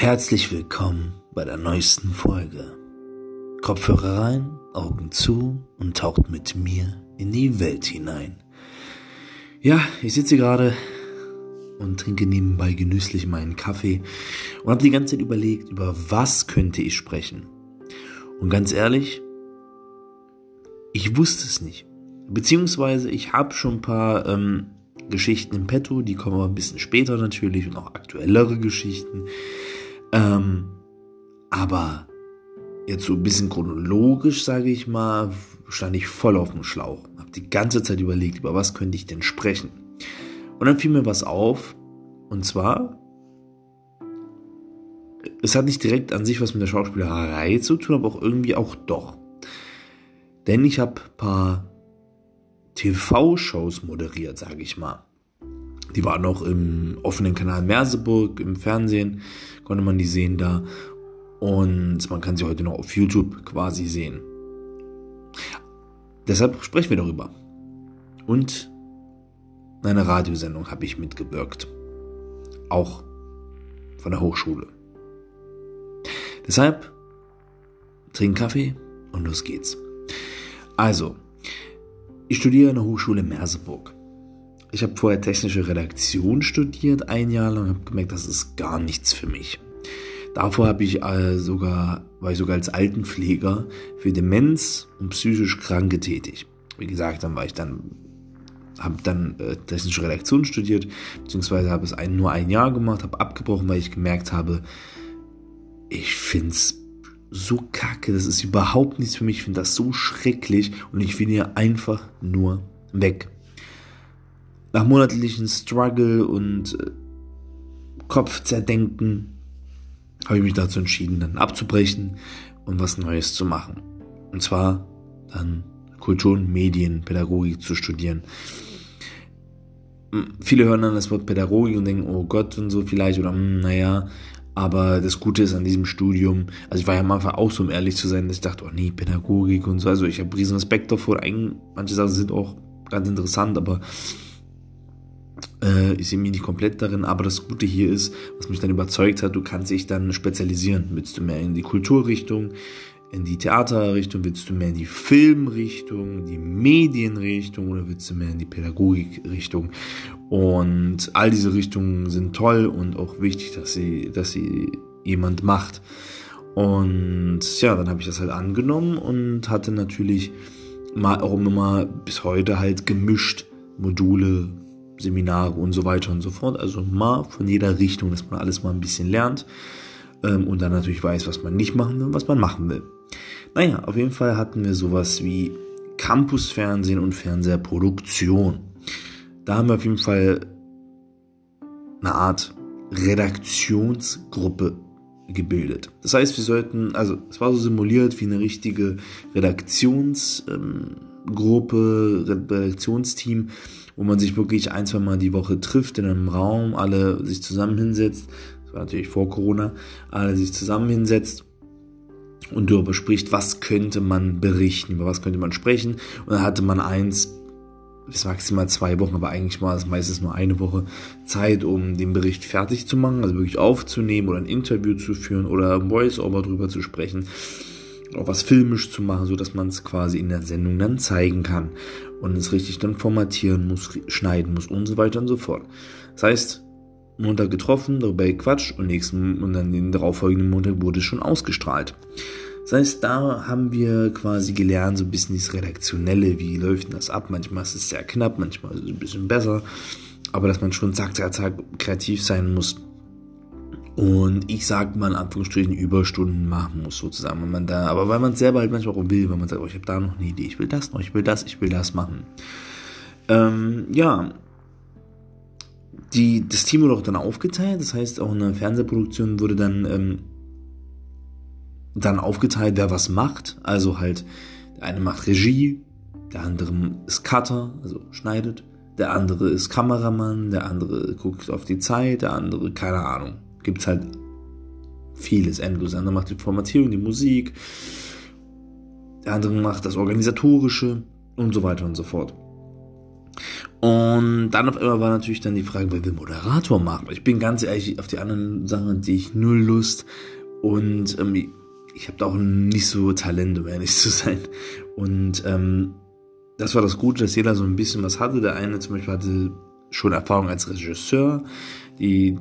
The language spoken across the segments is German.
Herzlich willkommen bei der neuesten Folge. Kopfhörer rein, Augen zu und taucht mit mir in die Welt hinein. Ja, ich sitze gerade und trinke nebenbei genüsslich meinen Kaffee und habe die ganze Zeit überlegt, über was könnte ich sprechen. Und ganz ehrlich, ich wusste es nicht. Beziehungsweise ich habe schon ein paar ähm, Geschichten im Petto, die kommen aber ein bisschen später natürlich und auch aktuellere Geschichten. Ähm, aber jetzt so ein bisschen chronologisch, sage ich mal, stand ich voll auf dem Schlauch. Habe die ganze Zeit überlegt, über was könnte ich denn sprechen. Und dann fiel mir was auf. Und zwar, es hat nicht direkt an sich was mit der Schauspielerei zu tun, aber auch irgendwie auch doch. Denn ich habe paar TV-Shows moderiert, sage ich mal. Die waren noch im offenen Kanal Merseburg, im Fernsehen konnte man die sehen da. Und man kann sie heute noch auf YouTube quasi sehen. Deshalb sprechen wir darüber. Und eine Radiosendung habe ich mitgewirkt. Auch von der Hochschule. Deshalb trink Kaffee und los geht's. Also, ich studiere an der Hochschule Merseburg. Ich habe vorher technische Redaktion studiert, ein Jahr lang, und habe gemerkt, das ist gar nichts für mich. Davor habe ich äh, sogar, war ich sogar als Altenpfleger für Demenz und psychisch Kranke tätig. Wie gesagt, dann war ich dann, habe dann äh, technische Redaktion studiert, beziehungsweise habe es ein, nur ein Jahr gemacht, habe abgebrochen, weil ich gemerkt habe, ich finde es so kacke, das ist überhaupt nichts für mich, ich finde das so schrecklich und ich will hier einfach nur weg nach monatlichen Struggle und äh, Kopfzerdenken habe ich mich dazu entschieden, dann abzubrechen und was Neues zu machen. Und zwar dann Kultur und Medienpädagogik zu studieren. Viele hören dann das Wort Pädagogik und denken, oh Gott und so vielleicht oder hm, naja, aber das Gute ist an diesem Studium, also ich war ja am Anfang auch so, um ehrlich zu sein, dass ich dachte, oh nee, Pädagogik und so, also ich habe riesen Respekt davor, manche Sachen sind auch ganz interessant, aber ich sehe mich nicht komplett darin, aber das Gute hier ist, was mich dann überzeugt hat, du kannst dich dann spezialisieren. Willst du mehr in die Kulturrichtung, in die Theaterrichtung, willst du mehr in die Filmrichtung, die Medienrichtung oder willst du mehr in die Pädagogikrichtung? Und all diese Richtungen sind toll und auch wichtig, dass sie, dass sie jemand macht. Und ja, dann habe ich das halt angenommen und hatte natürlich mal auch immer bis heute halt gemischt Module Seminare und so weiter und so fort. Also mal von jeder Richtung, dass man alles mal ein bisschen lernt ähm, und dann natürlich weiß, was man nicht machen will und was man machen will. Naja, auf jeden Fall hatten wir sowas wie Campusfernsehen und Fernsehproduktion. Da haben wir auf jeden Fall eine Art Redaktionsgruppe gebildet. Das heißt, wir sollten, also es war so simuliert wie eine richtige Redaktionsgruppe, ähm, Redaktionsteam, wo man sich wirklich ein, zwei Mal die Woche trifft in einem Raum, alle sich zusammen hinsetzt. Das war natürlich vor Corona, alle sich zusammen hinsetzt und darüber spricht, was könnte man berichten, über was könnte man sprechen. Und dann hatte man eins bis maximal zwei Wochen, aber eigentlich war es meistens nur eine Woche Zeit, um den Bericht fertig zu machen, also wirklich aufzunehmen oder ein Interview zu führen oder ein Voice-Over drüber zu sprechen, auch was filmisch zu machen, so dass man es quasi in der Sendung dann zeigen kann und es richtig dann formatieren muss, schneiden muss und so weiter und so fort. Das heißt, Montag getroffen, darüber gequatscht und nächsten und dann den darauffolgenden Montag wurde es schon ausgestrahlt. Das heißt, da haben wir quasi gelernt, so ein bisschen das Redaktionelle, wie läuft denn das ab? Manchmal ist es sehr knapp, manchmal ist es ein bisschen besser, aber dass man schon zack, zack, zack kreativ sein muss und ich sag mal in Anführungsstrichen Überstunden machen muss sozusagen, wenn man da, aber weil man es selber halt manchmal auch will, wenn man sagt, oh, ich habe da noch eine Idee, ich will das noch, ich will das, ich will das machen. Ähm, ja, die, das Team wurde auch dann aufgeteilt, das heißt auch in der Fernsehproduktion wurde dann ähm, dann aufgeteilt, wer was macht, also halt der eine macht Regie, der andere ist Cutter, also schneidet, der andere ist Kameramann, der andere guckt auf die Zeit, der andere keine Ahnung gibt es halt vieles. Endlos. Der andere macht die Formatierung, die Musik, der andere macht das Organisatorische und so weiter und so fort. Und dann auf einmal war natürlich dann die Frage, wer will Moderator machen? Ich bin ganz ehrlich, auf die anderen Sachen die ich null Lust. Und ähm, ich habe da auch nicht so Talent, um ehrlich zu sein. Und ähm, das war das Gute, dass jeder so ein bisschen was hatte. Der eine zum Beispiel hatte schon Erfahrung als Regisseur, die,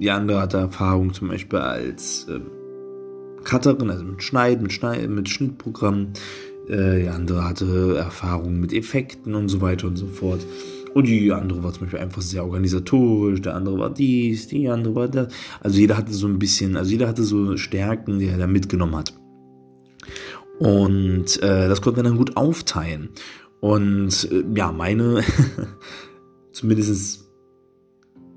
die andere hatte Erfahrung zum Beispiel als äh, Cutterin, also mit Schneiden, mit, Schneid, mit Schnittprogrammen. Äh, die andere hatte Erfahrung mit Effekten und so weiter und so fort. Und die andere war zum Beispiel einfach sehr organisatorisch, der andere war dies, die andere war das. Also jeder hatte so ein bisschen, also jeder hatte so Stärken, die er da mitgenommen hat. Und äh, das konnte man dann gut aufteilen. Und äh, ja, meine, zumindest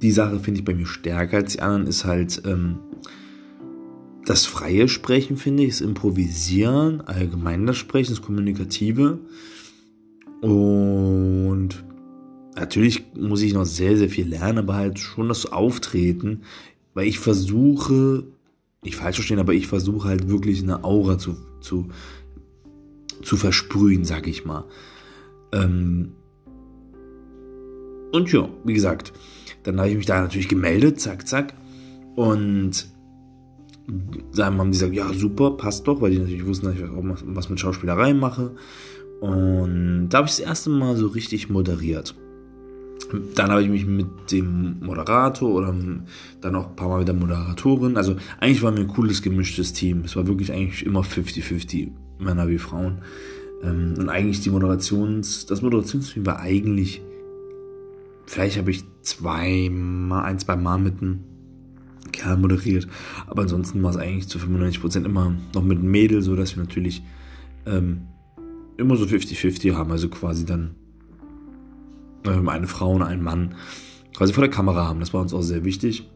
die Sache finde ich bei mir stärker als die anderen, ist halt ähm, das freie Sprechen, finde ich, das Improvisieren, allgemein das Sprechen, das Kommunikative. Und natürlich muss ich noch sehr, sehr viel lernen, aber halt schon das Auftreten, weil ich versuche, nicht falsch verstehen, aber ich versuche halt wirklich eine Aura zu, zu, zu versprühen, sag ich mal. Ähm und ja, wie gesagt, dann habe ich mich da natürlich gemeldet, zack, zack. Und dann haben die gesagt, ja, super, passt doch, weil die natürlich wussten, dass ich auch was mit Schauspielerei mache. Und da habe ich das erste Mal so richtig moderiert. Dann habe ich mich mit dem Moderator oder dann auch ein paar Mal mit der Moderatorin, also eigentlich war mir ein cooles gemischtes Team. Es war wirklich eigentlich immer 50-50, Männer wie Frauen. Ähm, und eigentlich die Moderations, das Moderationsteam war eigentlich, vielleicht habe ich zwei Mal, ein, zwei Mal mit einem Kerl moderiert, aber ansonsten war es eigentlich zu 95% immer noch mit einem Mädel, so dass wir natürlich ähm, immer so 50-50 haben, also quasi dann ähm, eine Frau und ein Mann quasi vor der Kamera haben. Das war uns auch sehr wichtig,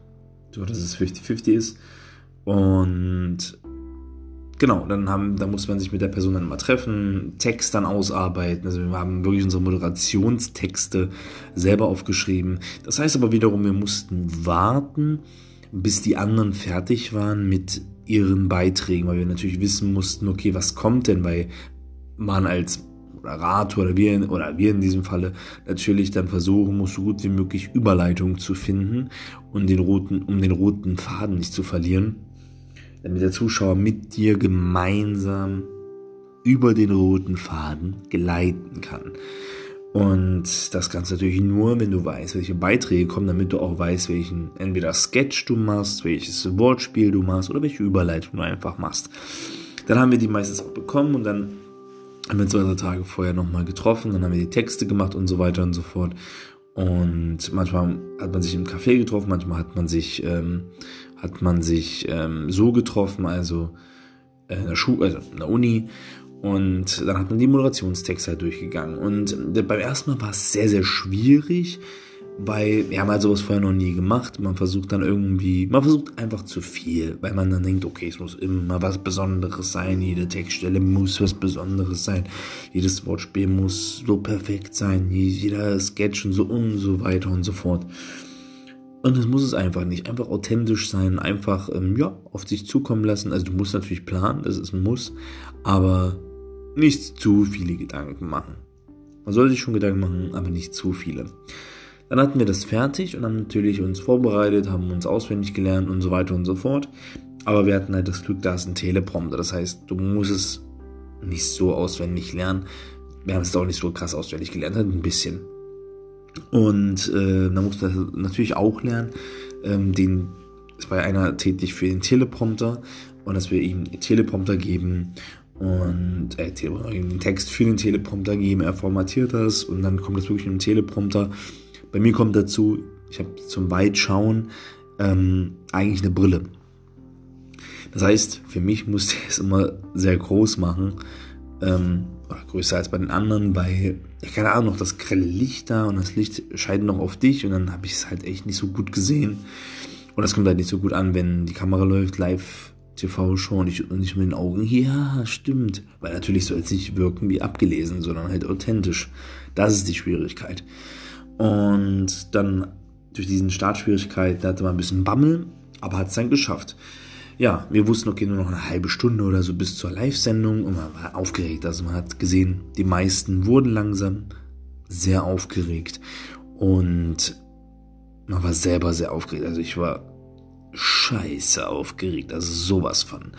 so dass es 50-50 ist. Und genau, dann haben, da muss man sich mit der Person dann mal treffen, Text dann ausarbeiten. Also wir haben wirklich unsere Moderationstexte selber aufgeschrieben. Das heißt aber wiederum, wir mussten warten, bis die anderen fertig waren mit ihren Beiträgen, weil wir natürlich wissen mussten, okay, was kommt denn, weil man als Moderator oder wir, oder wir in diesem Falle natürlich dann versuchen muss, so gut wie möglich Überleitungen zu finden und den roten, um den roten Faden nicht zu verlieren damit der Zuschauer mit dir gemeinsam über den roten Faden gleiten kann. Und das du natürlich nur, wenn du weißt, welche Beiträge kommen, damit du auch weißt, welchen entweder Sketch du machst, welches Wortspiel du machst oder welche Überleitung du einfach machst. Dann haben wir die meistens auch bekommen und dann haben wir zwei, drei Tage vorher nochmal getroffen, dann haben wir die Texte gemacht und so weiter und so fort. Und manchmal hat man sich im Café getroffen, manchmal hat man sich ähm, hat man sich ähm, so getroffen, also äh, in der Schule, also in der Uni. Und dann hat man die Moderationstexte halt durchgegangen. Und äh, beim ersten Mal war es sehr, sehr schwierig, weil wir haben halt sowas vorher noch nie gemacht. Man versucht dann irgendwie, man versucht einfach zu viel, weil man dann denkt, okay, es muss immer was Besonderes sein, jede Textstelle muss was Besonderes sein, jedes Wortspiel muss so perfekt sein, jeder Sketch und so und so weiter und so fort. Und das muss es einfach nicht. Einfach authentisch sein, einfach ähm, ja, auf sich zukommen lassen. Also du musst natürlich planen, das ist ein Muss, aber nicht zu viele Gedanken machen. Man soll sich schon Gedanken machen, aber nicht zu viele. Dann hatten wir das fertig und haben natürlich uns vorbereitet, haben uns auswendig gelernt und so weiter und so fort. Aber wir hatten halt das Glück, da ist ein Teleprompter. Das heißt, du musst es nicht so auswendig lernen. Wir haben es auch nicht so krass auswendig gelernt, halt ein bisschen. Und äh, da musste er natürlich auch lernen, ähm, den, war ja einer tätig für den Teleprompter und dass wir ihm Teleprompter geben und äh, den Text für den Teleprompter geben, er formatiert das und dann kommt das wirklich in den Teleprompter. Bei mir kommt dazu, ich habe zum Weitschauen ähm, eigentlich eine Brille. Das heißt, für mich musste er es immer sehr groß machen, ähm, oder größer als bei den anderen, weil, ja, keine Ahnung, noch das grelle Licht da und das Licht scheint noch auf dich und dann habe ich es halt echt nicht so gut gesehen. Und das kommt halt nicht so gut an, wenn die Kamera läuft, live TV schon und ich, und ich mit den Augen, ja, stimmt. Weil natürlich soll es nicht wirken wie abgelesen, sondern halt authentisch. Das ist die Schwierigkeit. Und dann durch diesen Startschwierigkeit, da hatte man ein bisschen Bammel, aber hat es dann geschafft ja, wir wussten, okay, nur noch eine halbe Stunde oder so bis zur Live-Sendung und man war aufgeregt. Also man hat gesehen, die meisten wurden langsam, sehr aufgeregt und man war selber sehr aufgeregt. Also ich war scheiße aufgeregt, also sowas von.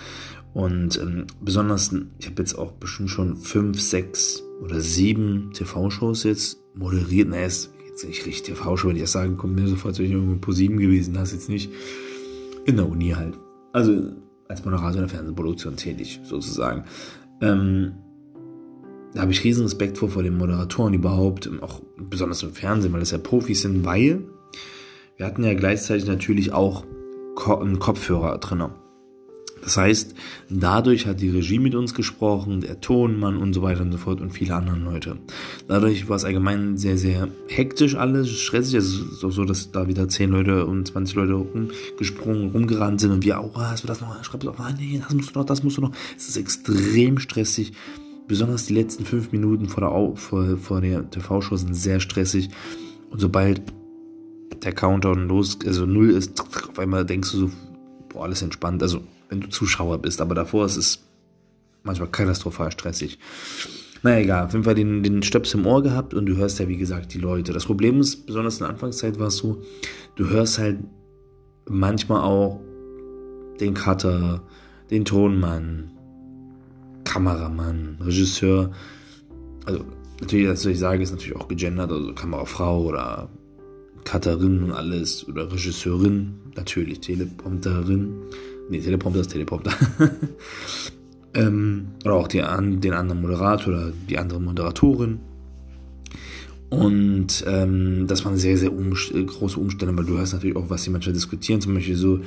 Und ähm, besonders, ich habe jetzt auch bestimmt schon fünf, sechs oder sieben TV-Shows jetzt moderiert. Na, ist jetzt nicht richtig TV-Show, wenn ich das sagen, kommt mir sofort, wäre ich irgendwo pro sieben gewesen, das jetzt nicht. In der Uni halt. Also als Moderator der Fernsehproduktion tätig, sozusagen. Ähm, da habe ich riesen Respekt vor, vor den Moderatoren überhaupt, auch besonders im Fernsehen, weil das ja Profis sind, weil wir hatten ja gleichzeitig natürlich auch einen Kopfhörer drin. Das heißt, dadurch hat die Regie mit uns gesprochen, der Tonmann und so weiter und so fort und viele andere Leute. Dadurch war es allgemein sehr, sehr hektisch alles, stressig. Es ist auch so, dass da wieder 10 Leute und 20 Leute rumgesprungen, rumgerannt sind und wir auch, ah, das noch, schreib es auch, nee, das musst du noch, das musst du noch. Es ist extrem stressig. Besonders die letzten fünf Minuten vor der, vor, vor der TV-Show sind sehr stressig. Und sobald der Countdown los, also null ist, auf einmal denkst du so, boah, alles entspannt. Also wenn du Zuschauer bist. Aber davor ist es manchmal katastrophal stressig. Na egal, auf jeden Fall den, den Stöps im Ohr gehabt und du hörst ja, wie gesagt, die Leute. Das Problem ist, besonders in der Anfangszeit war es so, du hörst halt manchmal auch den Cutter, den Tonmann, Kameramann, Regisseur. Also natürlich, was ich sage, ist natürlich auch gegendert, also Kamerafrau oder Cutterin und alles oder Regisseurin, natürlich Teleprompterin. Nee, Teleprompter ist Teleprompter. ähm, oder auch die, den anderen Moderator oder die andere Moderatorin. Und ähm, das war eine sehr, sehr umst große Umstellung, weil du hast natürlich auch, was sie manchmal diskutieren, zum Beispiel so,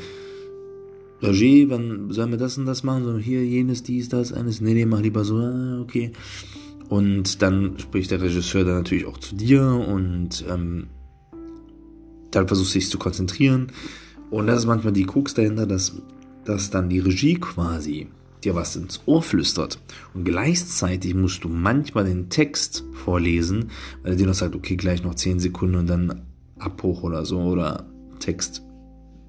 Roger, wann sollen wir das und das machen? So, hier, jenes, dies, das, eines. Nee, nee, mach lieber so, ah, okay. Und dann spricht der Regisseur dann natürlich auch zu dir und ähm, dann versuchst du dich zu konzentrieren. Und das ist manchmal die Krux dahinter, dass dass dann die Regie quasi dir was ins Ohr flüstert. Und gleichzeitig musst du manchmal den Text vorlesen, weil dir noch sagt, okay, gleich noch 10 Sekunden und dann Abbruch oder so oder Text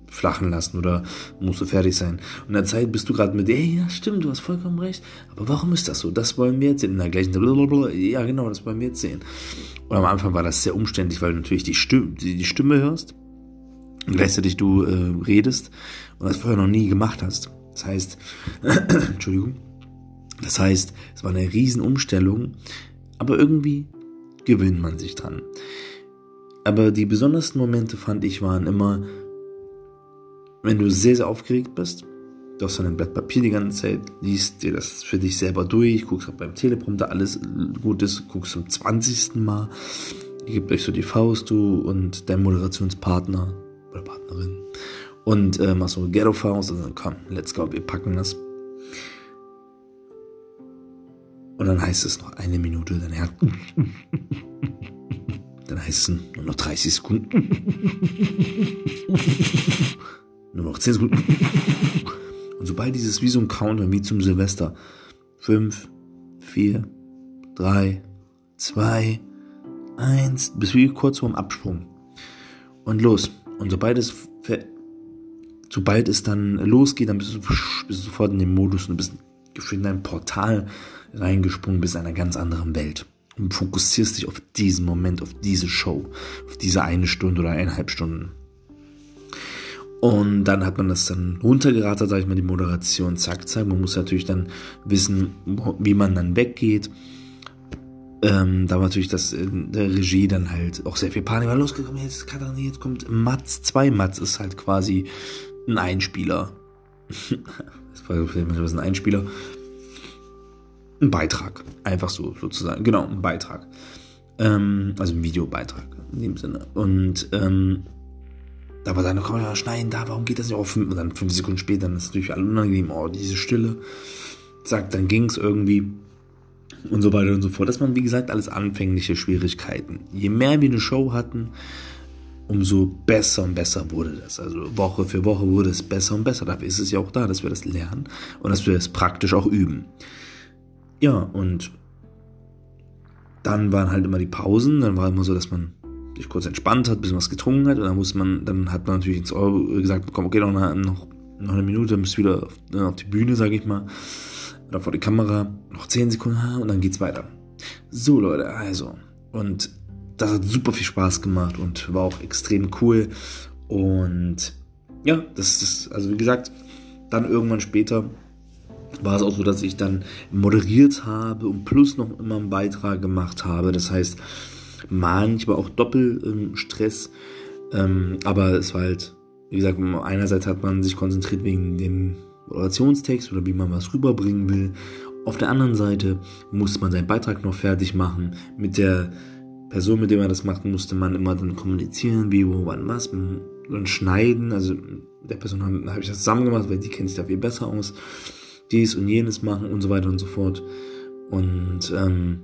flachen lassen oder musst du fertig sein. Und in der Zeit bist du gerade mit, ey, ja, stimmt, du hast vollkommen recht. Aber warum ist das so? Das wollen wir jetzt sehen. In der gleichen, ja, genau, das wollen wir jetzt sehen. Und am Anfang war das sehr umständlich, weil du natürlich die Stimme, die Stimme hörst und gleichzeitig du äh, redest und das vorher noch nie gemacht hast. Das heißt, Entschuldigung, das heißt, es war eine Riesenumstellung, aber irgendwie gewöhnt man sich dran. Aber die besondersten Momente fand ich waren immer, wenn du sehr, sehr aufgeregt bist, du hast dann ein Blatt Papier die ganze Zeit, liest dir das für dich selber durch, guckst ob beim Teleprompter alles gut ist, guckst zum 20. Mal, gibt euch so die Faust, du und dein Moderationspartner oder Partnerin und äh, machst so Ghetto Faust und dann komm, let's go, wir packen das. Und dann heißt es noch eine Minute, dann Herz. Dann heißt es nur noch 30 Sekunden. nur noch 10 Sekunden. Und sobald dieses wie so ein Counter, wie zum Silvester, 5, 4, 3, 2, 1, bis wie kurz vorm Absprung. Und los. Und sobald es, sobald es dann losgeht, dann bist du, bist du sofort in dem Modus und bist in ein Portal reingesprungen, bist in einer ganz anderen Welt. Und fokussierst dich auf diesen Moment, auf diese Show, auf diese eine Stunde oder eineinhalb Stunden. Und dann hat man das dann runtergeratet, sag ich mal, die Moderation, zack, zack. Man muss natürlich dann wissen, wie man dann weggeht. Ähm, da war natürlich das in der Regie dann halt auch sehr viel Panik. War losgekommen, jetzt Katharina, jetzt kommt Mats 2. Mats ist halt quasi ein Einspieler. das war ein Einspieler. Ein Beitrag. Einfach so, sozusagen. Genau, ein Beitrag. Ähm, also ein Videobeitrag in dem Sinne. Und ähm, da war dann, komm mal schneiden, da, warum geht das nicht auf? Und dann fünf Sekunden später, dann ist natürlich alle unangenehm, oh, diese Stille. Zack, dann ging es irgendwie und so weiter und so fort. Das waren, wie gesagt, alles anfängliche Schwierigkeiten. Je mehr wir eine Show hatten, umso besser und besser wurde das. Also Woche für Woche wurde es besser und besser. Dafür ist es ja auch da, dass wir das lernen und dass wir es praktisch auch üben. Ja, und dann waren halt immer die Pausen. Dann war immer so, dass man sich kurz entspannt hat, ein bisschen was getrunken hat und dann muss man, dann hat man natürlich ins Euro gesagt bekommen, okay, noch eine, noch, noch eine Minute, dann bist du wieder auf, auf die Bühne, sage ich mal oder vor die Kamera, noch 10 Sekunden und dann geht's weiter. So Leute, also. Und das hat super viel Spaß gemacht und war auch extrem cool. Und ja, das ist, also wie gesagt, dann irgendwann später war es auch so, dass ich dann moderiert habe und plus noch immer einen Beitrag gemacht habe. Das heißt, manchmal auch Doppelstress. Ähm, aber es war halt, wie gesagt, einerseits hat man sich konzentriert wegen dem Moderationstext oder wie man was rüberbringen will. Auf der anderen Seite musste man seinen Beitrag noch fertig machen. Mit der Person, mit der man das macht, musste man immer dann kommunizieren, wie, wo, wann, was, dann schneiden. Also der Person habe hab ich das zusammen gemacht, weil die kennt sich da viel besser aus. Dies und jenes machen und so weiter und so fort. Und ähm,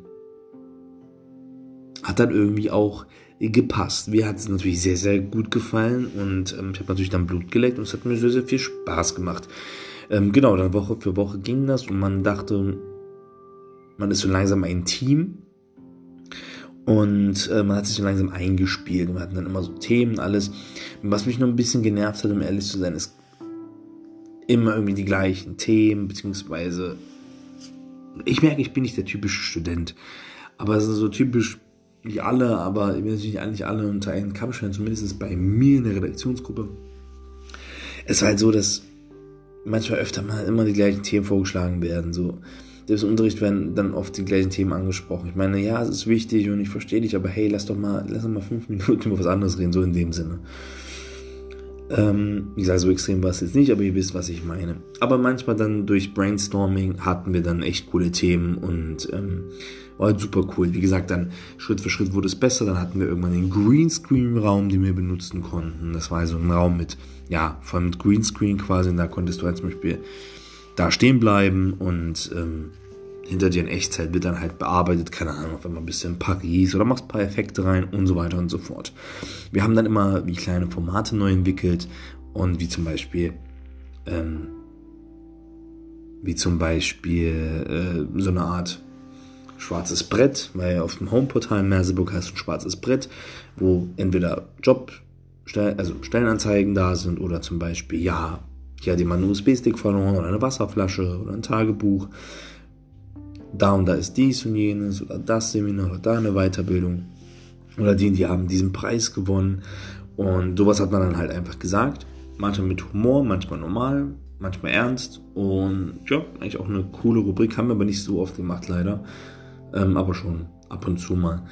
hat dann irgendwie auch gepasst. Mir hat es natürlich sehr, sehr gut gefallen und ähm, ich habe natürlich dann Blut geleckt und es hat mir sehr, sehr viel Spaß gemacht. Ähm, genau, dann Woche für Woche ging das und man dachte, man ist so langsam ein Team und äh, man hat sich so langsam eingespielt und wir hatten dann immer so Themen, alles. Was mich noch ein bisschen genervt hat, um ehrlich zu sein, ist immer irgendwie die gleichen Themen, beziehungsweise ich merke, ich bin nicht der typische Student, aber es ist so typisch nicht alle, aber ich will natürlich eigentlich alle unter einen Kamm stellen, zumindest bei mir in der Redaktionsgruppe. Es war halt so, dass manchmal öfter mal immer die gleichen Themen vorgeschlagen werden. So, Unterricht werden dann oft die gleichen Themen angesprochen. Ich meine, ja, es ist wichtig und ich verstehe dich, aber hey, lass doch mal, lass doch mal fünf Minuten über was anderes reden, so in dem Sinne. Ähm, wie gesagt, so extrem war es jetzt nicht, aber ihr wisst, was ich meine. Aber manchmal dann durch Brainstorming hatten wir dann echt coole Themen und ähm, war halt super cool. Wie gesagt, dann Schritt für Schritt wurde es besser. Dann hatten wir irgendwann den Greenscreen-Raum, den wir benutzen konnten. Das war also ein Raum mit, ja, vor allem mit Greenscreen quasi. Und da konntest du halt zum Beispiel da stehen bleiben und ähm, hinter dir in Echtzeit wird dann halt bearbeitet, keine Ahnung, auf einmal ein bisschen Paris oder machst ein paar Effekte rein und so weiter und so fort. Wir haben dann immer wie kleine Formate neu entwickelt und wie zum Beispiel, ähm, wie zum Beispiel äh, so eine Art schwarzes Brett, weil auf dem Homeportal Merseburg heißt ein schwarzes Brett, wo entweder Job, also Stellenanzeigen da sind oder zum Beispiel, ja, hier hat jemand einen USB-Stick verloren oder eine Wasserflasche oder ein Tagebuch da und da ist dies und jenes oder das Seminar oder da eine Weiterbildung oder die, die haben diesen Preis gewonnen und sowas hat man dann halt einfach gesagt. Manchmal mit Humor, manchmal normal, manchmal ernst und ja, eigentlich auch eine coole Rubrik, haben wir aber nicht so oft gemacht leider, ähm, aber schon ab und zu mal.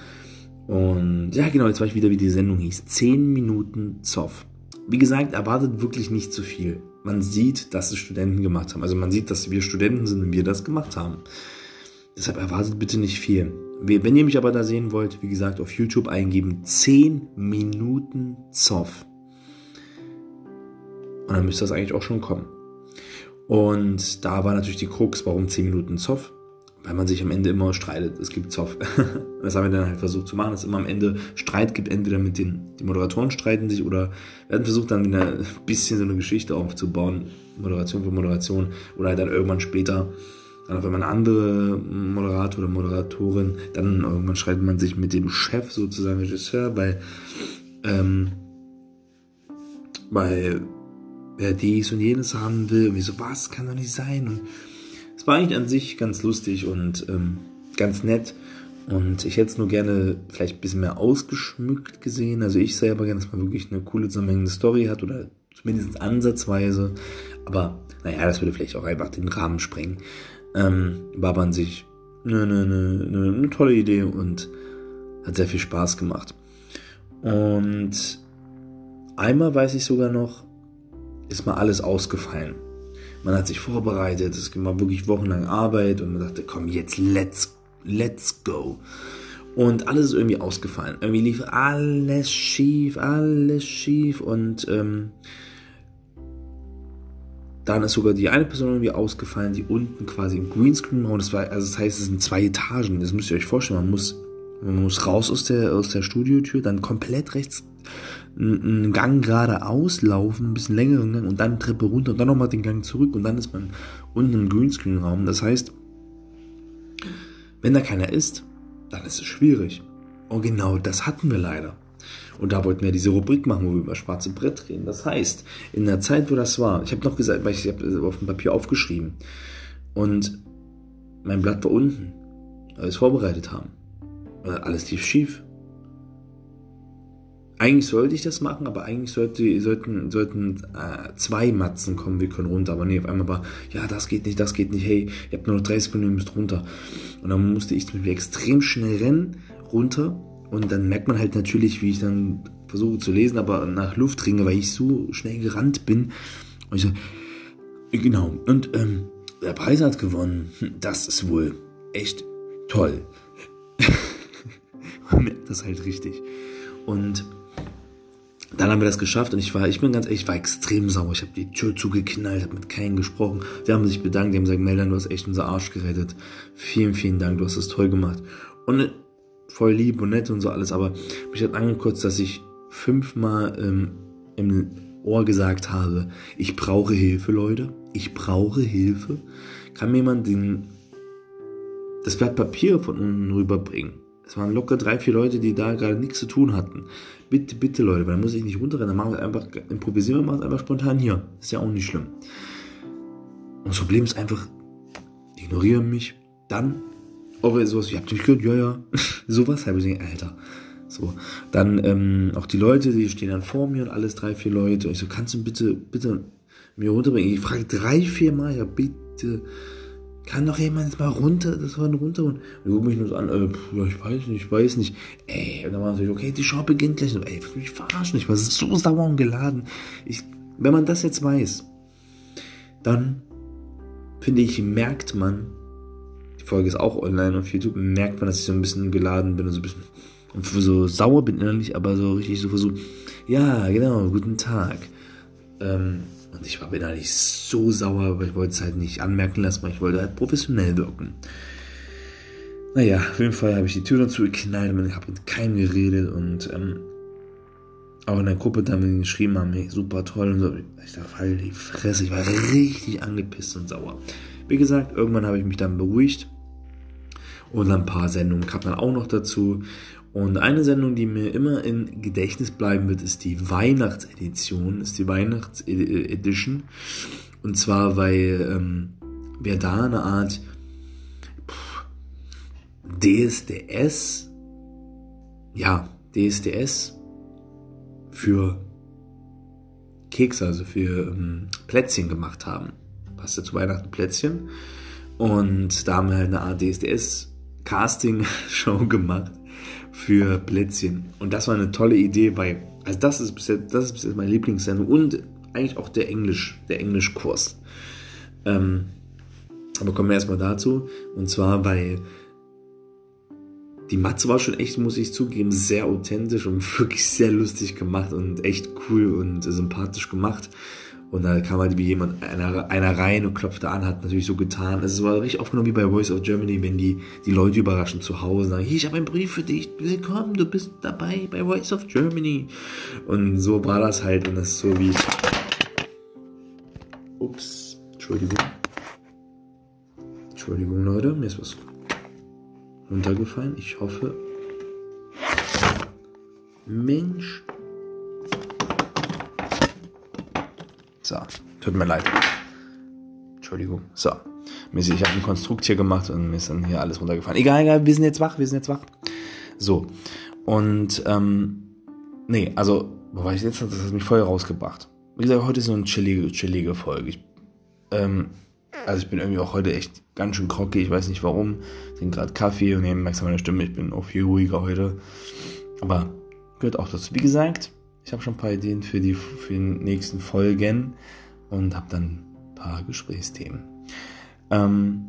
Und ja, genau, jetzt weiß ich wieder, wie die Sendung hieß. 10 Minuten Zoff. Wie gesagt, erwartet wirklich nicht zu viel. Man sieht, dass es Studenten gemacht haben. Also man sieht, dass wir Studenten sind und wir das gemacht haben. Deshalb erwartet bitte nicht viel. Wenn ihr mich aber da sehen wollt, wie gesagt, auf YouTube eingeben 10 Minuten Zoff. Und dann müsste das eigentlich auch schon kommen. Und da war natürlich die Krux, warum 10 Minuten Zoff? Weil man sich am Ende immer streitet. Es gibt Zoff. das haben wir dann halt versucht zu machen, dass es immer am Ende Streit gibt. Entweder mit den die Moderatoren streiten sich oder werden versucht dann wieder ein bisschen so eine Geschichte aufzubauen. Moderation für Moderation. Oder halt dann irgendwann später dann wenn man andere Moderator oder Moderatorin, dann irgendwann schreibt man sich mit dem Chef sozusagen Regisseur bei, ähm, bei wer dies und jenes haben will. Und so, was kann doch nicht sein? Und es war eigentlich an sich ganz lustig und ähm, ganz nett. Und ich hätte es nur gerne vielleicht ein bisschen mehr ausgeschmückt gesehen. Also ich selber gerne, dass man wirklich eine coole zusammenhängende Story hat oder zumindest ansatzweise. Aber naja, das würde vielleicht auch einfach den Rahmen sprengen ähm, war an sich eine, eine, eine, eine tolle Idee und hat sehr viel Spaß gemacht. Und einmal weiß ich sogar noch, ist mal alles ausgefallen. Man hat sich vorbereitet, es war wirklich wochenlang Arbeit und man dachte, komm, jetzt let's, let's go. Und alles ist irgendwie ausgefallen. Irgendwie lief alles schief, alles schief und ähm, dann ist sogar die eine Person irgendwie ausgefallen, die unten quasi im Greenscreen-Raum, das war, also das heißt, es sind zwei Etagen, das müsst ihr euch vorstellen, man muss, man muss raus aus der, aus der Studiotür, dann komplett rechts einen Gang geradeaus laufen, ein bisschen längeren Gang und dann Treppe runter und dann nochmal den Gang zurück und dann ist man unten im Greenscreen-Raum. Das heißt, wenn da keiner ist, dann ist es schwierig. Und genau das hatten wir leider. Und da wollten wir diese Rubrik machen, wo wir über schwarze Brett reden. Das heißt, in der Zeit, wo das war, ich habe noch gesagt, weil ich habe auf dem Papier aufgeschrieben und mein Blatt war unten, weil wir es vorbereitet haben. Alles lief schief. eigentlich sollte ich das machen, aber eigentlich sollte, sollten, sollten äh, zwei Matzen kommen, wir können runter. Aber nee, auf einmal war, ja, das geht nicht, das geht nicht, hey, ihr habt nur noch 30 Sekunden, ihr müsst runter. Und dann musste ich extrem schnell rennen, runter. Und dann merkt man halt natürlich, wie ich dann versuche zu lesen, aber nach Luft ringe, weil ich so schnell gerannt bin. Und ich so, genau. Und ähm, der Preis hat gewonnen. Hm, das ist wohl echt toll. man merkt das halt richtig. Und dann haben wir das geschafft und ich war, ich bin ganz ehrlich, ich war extrem sauer. Ich habe die Tür zugeknallt, habe mit keinem gesprochen. Die haben sich bedankt, die haben gesagt, Meldan, du hast echt unser Arsch gerettet. Vielen, vielen Dank, du hast es toll gemacht. Und voll lieb und nett und so alles, aber mich hat angekotzt, dass ich fünfmal ähm, im Ohr gesagt habe, ich brauche Hilfe, Leute. Ich brauche Hilfe. Kann mir jemand den, das Blatt Papier von unten rüberbringen? Es waren locker drei, vier Leute, die da gerade nichts zu tun hatten. Bitte, bitte, Leute, weil dann muss ich nicht runterrennen. Dann machen wir einfach, improvisieren wir mal einfach spontan hier. Ist ja auch nicht schlimm. Und das Problem ist einfach, die ignorieren mich. Dann, auch sowas, ihr habt mich gehört, ja, ja. sowas habe ich gesagt, Alter. So, dann ähm, auch die Leute, die stehen dann vor mir und alles drei, vier Leute. Und ich so, kannst du bitte, bitte mir runterbringen? Ich frage drei, vier Mal, ja bitte, kann doch jemand mal runter, das war runter und die gucken mich nur so an, äh, ja, ich weiß nicht, ich weiß nicht. Ey, und dann war natürlich, okay, die Show beginnt gleich. ey, ich mich verarschen, ich war so sauer und geladen. Ich, wenn man das jetzt weiß, dann finde ich, merkt man, Folge ist auch online auf YouTube, merkt man, dass ich so ein bisschen geladen bin und so ein bisschen so sauer bin innerlich, aber so richtig so versucht, ja, genau, guten Tag. Ähm, und ich war innerlich so sauer, aber ich wollte es halt nicht anmerken lassen, weil ich wollte halt professionell wirken. Naja, auf jeden Fall habe ich die Tür dazu geknallt und habe mit keinem geredet und ähm, auch in der Gruppe da mit geschrieben haben, hey, super toll und so. Ich dachte, halt die Fresse, ich war richtig angepisst und sauer. Wie gesagt, irgendwann habe ich mich dann beruhigt und ein paar Sendungen kam dann auch noch dazu. Und eine Sendung, die mir immer in Gedächtnis bleiben wird, ist die Weihnachtsedition, ist die Weihnachtsedition. Und zwar, weil ähm, wir da eine Art DSDS, ja, DSDS für Kekse, also für ähm, Plätzchen gemacht haben. Passt ja zu Weihnachten Plätzchen. Und da haben wir halt eine Art DSDS-Casting-Show gemacht für Plätzchen. Und das war eine tolle Idee, weil, also das ist bis jetzt, das ist bis jetzt meine Lieblingssendung und eigentlich auch der Englisch, der Englischkurs. Ähm, aber kommen wir erstmal dazu. Und zwar, weil die Matze war schon echt, muss ich zugeben, sehr authentisch und wirklich sehr lustig gemacht und echt cool und sympathisch gemacht. Und da kam halt wie jemand, einer, einer rein und klopfte an, hat natürlich so getan. Es war richtig aufgenommen wie bei Voice of Germany, wenn die, die Leute überraschen zu Hause sagen, hier, ich habe einen Brief für dich, willkommen, du bist dabei bei Voice of Germany. Und so war das halt und das ist so wie, ups, Entschuldigung. Entschuldigung, Leute, mir ist was runtergefallen. Ich hoffe, Mensch, So, tut mir leid. Entschuldigung. So. Ich habe ein Konstrukt hier gemacht und mir ist dann hier alles runtergefallen. Egal, egal, wir sind jetzt wach, wir sind jetzt wach. So. Und, ähm, nee, also, wo war ich jetzt? Das hat mich voll rausgebracht. Wie gesagt, heute ist so eine chillige, chillige Folge. Ich, ähm, also ich bin irgendwie auch heute echt ganz schön groggy, ich weiß nicht warum. Ich trinke gerade Kaffee und ihr merkt meine Stimme, ich bin auch viel ruhiger heute. Aber gehört auch dazu. Wie gesagt, ich habe schon ein paar Ideen für die, für die nächsten Folgen und habe dann ein paar Gesprächsthemen. Ähm,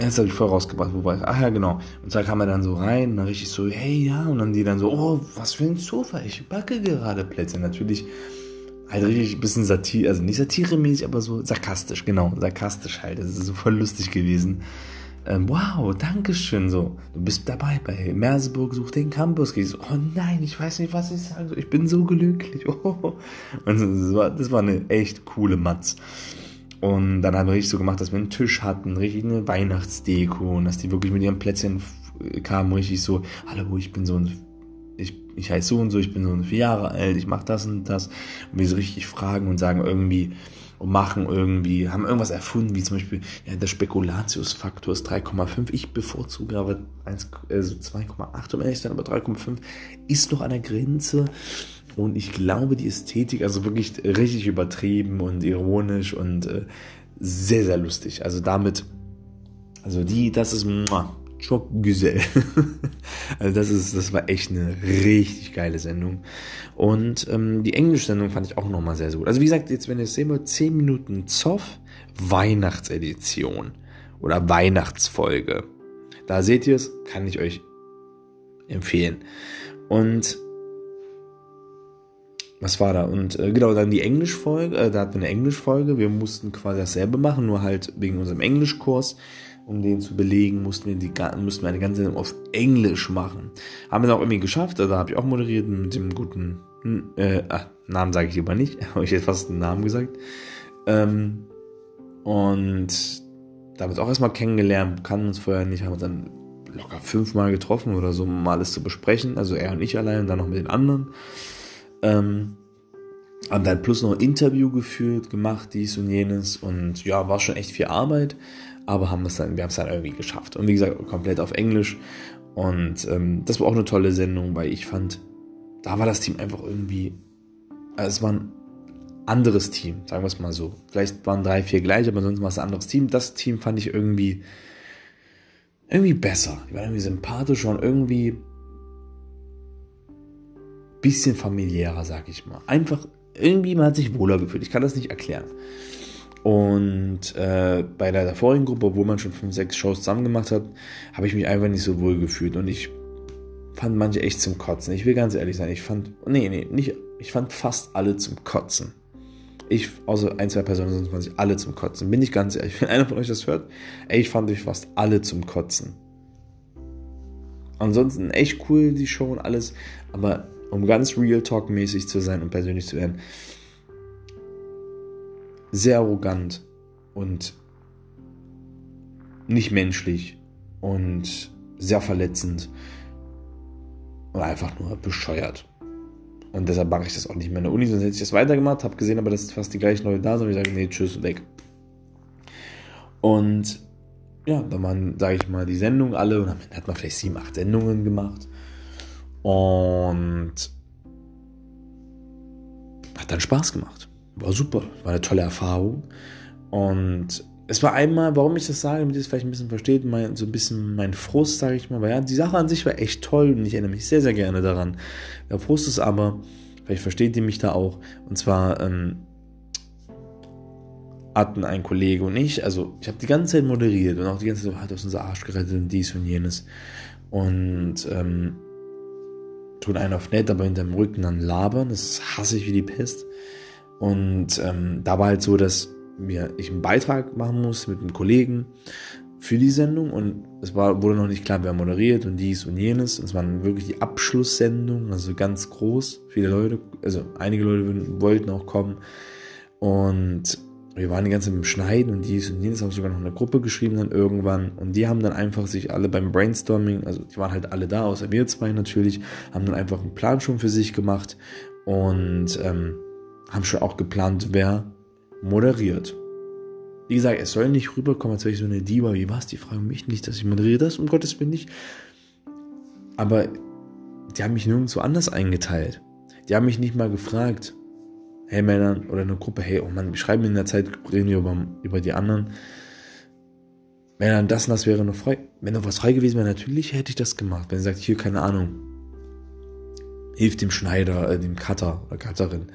jetzt habe ich voll rausgebracht, wo? Ach ja, genau. Und zwar kam er dann so rein, und dann richtig so, hey, ja, und dann die dann so, oh, was für ein Sofa, ich backe gerade Plätze. Natürlich halt richtig ein bisschen Satire, also nicht satiremäßig, aber so sarkastisch, genau, sarkastisch halt. Das ist so voll lustig gewesen ähm, wow, danke schön, so, du bist dabei bei Merseburg, such den Campus. Ich so, oh nein, ich weiß nicht, was ich sagen soll, ich bin so glücklich. Oh. Und das war, das war eine echt coole Matz. Und dann haben wir richtig so gemacht, dass wir einen Tisch hatten, richtig eine Weihnachtsdeko und dass die wirklich mit ihren Plätzchen kamen, richtig so, hallo, ich bin so ein, ich, ich heiße so und so, ich bin so vier Jahre alt, ich mache das und das. Und wir so richtig fragen und sagen irgendwie, und machen irgendwie, haben irgendwas erfunden, wie zum Beispiel, ja, der Spekulatiusfaktor ist 3,5. Ich bevorzuge aber 1, also 2,8, um ehrlich zu sein, aber 3,5 ist noch an der Grenze. Und ich glaube, die Ästhetik, also wirklich richtig übertrieben und ironisch und äh, sehr, sehr lustig. Also damit, also die, das ist, muah, Çok güzel. also das ist, das war echt eine richtig geile Sendung. Und ähm, die Englisch-Sendung fand ich auch nochmal sehr, sehr gut. Also wie gesagt, jetzt wenn ihr es sehen wollt, 10 Minuten Zoff, Weihnachtsedition oder Weihnachtsfolge. Da seht ihr es, kann ich euch empfehlen. Und was war da? Und äh, genau, dann die Englischfolge, äh, da hatten wir eine Englischfolge. Wir mussten quasi dasselbe machen, nur halt wegen unserem Englischkurs um den zu belegen, mussten wir, die, mussten wir eine ganze Sendung auf Englisch machen. Haben wir es auch irgendwie geschafft, also habe ich auch moderiert mit dem guten, hm, äh, ach, Namen sage ich lieber nicht, habe ich jetzt fast einen Namen gesagt. Ähm, und da haben wir uns auch erstmal kennengelernt, kannten uns vorher nicht, haben uns dann locker fünfmal getroffen oder so, um alles zu besprechen. Also er und ich allein dann noch mit den anderen. Ähm, haben dann plus noch ein Interview geführt, gemacht, dies und jenes. Und ja, war schon echt viel Arbeit aber haben es dann, wir haben es dann irgendwie geschafft. Und wie gesagt, komplett auf Englisch. Und ähm, das war auch eine tolle Sendung, weil ich fand, da war das Team einfach irgendwie, also es war ein anderes Team, sagen wir es mal so. Vielleicht waren drei, vier gleich, aber sonst war es ein anderes Team. Das Team fand ich irgendwie, irgendwie besser. Die waren irgendwie sympathischer und irgendwie bisschen familiärer, sag ich mal. Einfach, irgendwie, man hat sich wohler gefühlt. Ich kann das nicht erklären. Und äh, bei der vorigen Gruppe, obwohl man schon fünf, sechs Shows zusammen gemacht hat, habe ich mich einfach nicht so wohl gefühlt. Und ich fand manche echt zum Kotzen. Ich will ganz ehrlich sein, ich fand, nee, nee, nicht, ich fand fast alle zum Kotzen. Ich, außer ein, zwei Personen, sonst fand ich alle zum Kotzen. Bin ich ganz ehrlich, wenn einer von euch das hört, ey, ich fand euch fast alle zum Kotzen. Ansonsten echt cool, die Show und alles, aber um ganz Real Talk-mäßig zu sein und persönlich zu werden, sehr arrogant und nicht menschlich und sehr verletzend und einfach nur bescheuert. Und deshalb mache ich das auch nicht mehr in der Uni, sonst hätte ich das weitergemacht, habe gesehen, aber dass fast die gleichen Leute da sind und ich sage, nee, tschüss, weg. Und ja, da waren, sage ich mal, die Sendungen alle und dann hat man vielleicht sieben, acht Sendungen gemacht. Und hat dann Spaß gemacht war super, war eine tolle Erfahrung. Und es war einmal, warum ich das sage, damit ihr es vielleicht ein bisschen versteht, mein, so ein bisschen mein Frust, sage ich mal, weil ja, die Sache an sich war echt toll und ich erinnere mich sehr, sehr gerne daran. Der Frust ist aber, vielleicht versteht ihr mich da auch, und zwar ähm, hatten ein Kollege und ich, also ich habe die ganze Zeit moderiert und auch die ganze Zeit hat aus unser Arsch gerettet und dies und jenes. Und ähm, tun einen auf nett, aber hinterm Rücken dann labern, das hasse ich wie die Pest. Und ähm, da war halt so, dass mir, ich einen Beitrag machen muss mit einem Kollegen für die Sendung und es war, wurde noch nicht klar, wer moderiert und dies und jenes. Und es war wirklich die Abschlusssendung, also ganz groß. Viele Leute, also einige Leute wollten auch kommen. Und wir waren die ganze Zeit im Schneiden und dies und jenes, habe sogar noch eine Gruppe geschrieben dann irgendwann. Und die haben dann einfach sich alle beim Brainstorming, also die waren halt alle da, außer wir zwei natürlich, haben dann einfach einen Plan schon für sich gemacht. Und ähm, haben schon auch geplant, wer moderiert. Wie gesagt, es soll nicht rüberkommen, als wäre ich so eine Diva wie was. Die fragen mich nicht, dass ich moderiere das, um Gottes Willen nicht. Aber die haben mich nirgendwo anders eingeteilt. Die haben mich nicht mal gefragt, hey Männer oder eine Gruppe, hey, oh Mann, wir schreiben in der Zeit, reden wir über, über die anderen. Dann das und das wäre noch frei. Wenn noch was frei gewesen wäre, natürlich hätte ich das gemacht. Wenn ihr sagt, hier, keine Ahnung, hilft dem Schneider, äh, dem Cutter oder Cutterin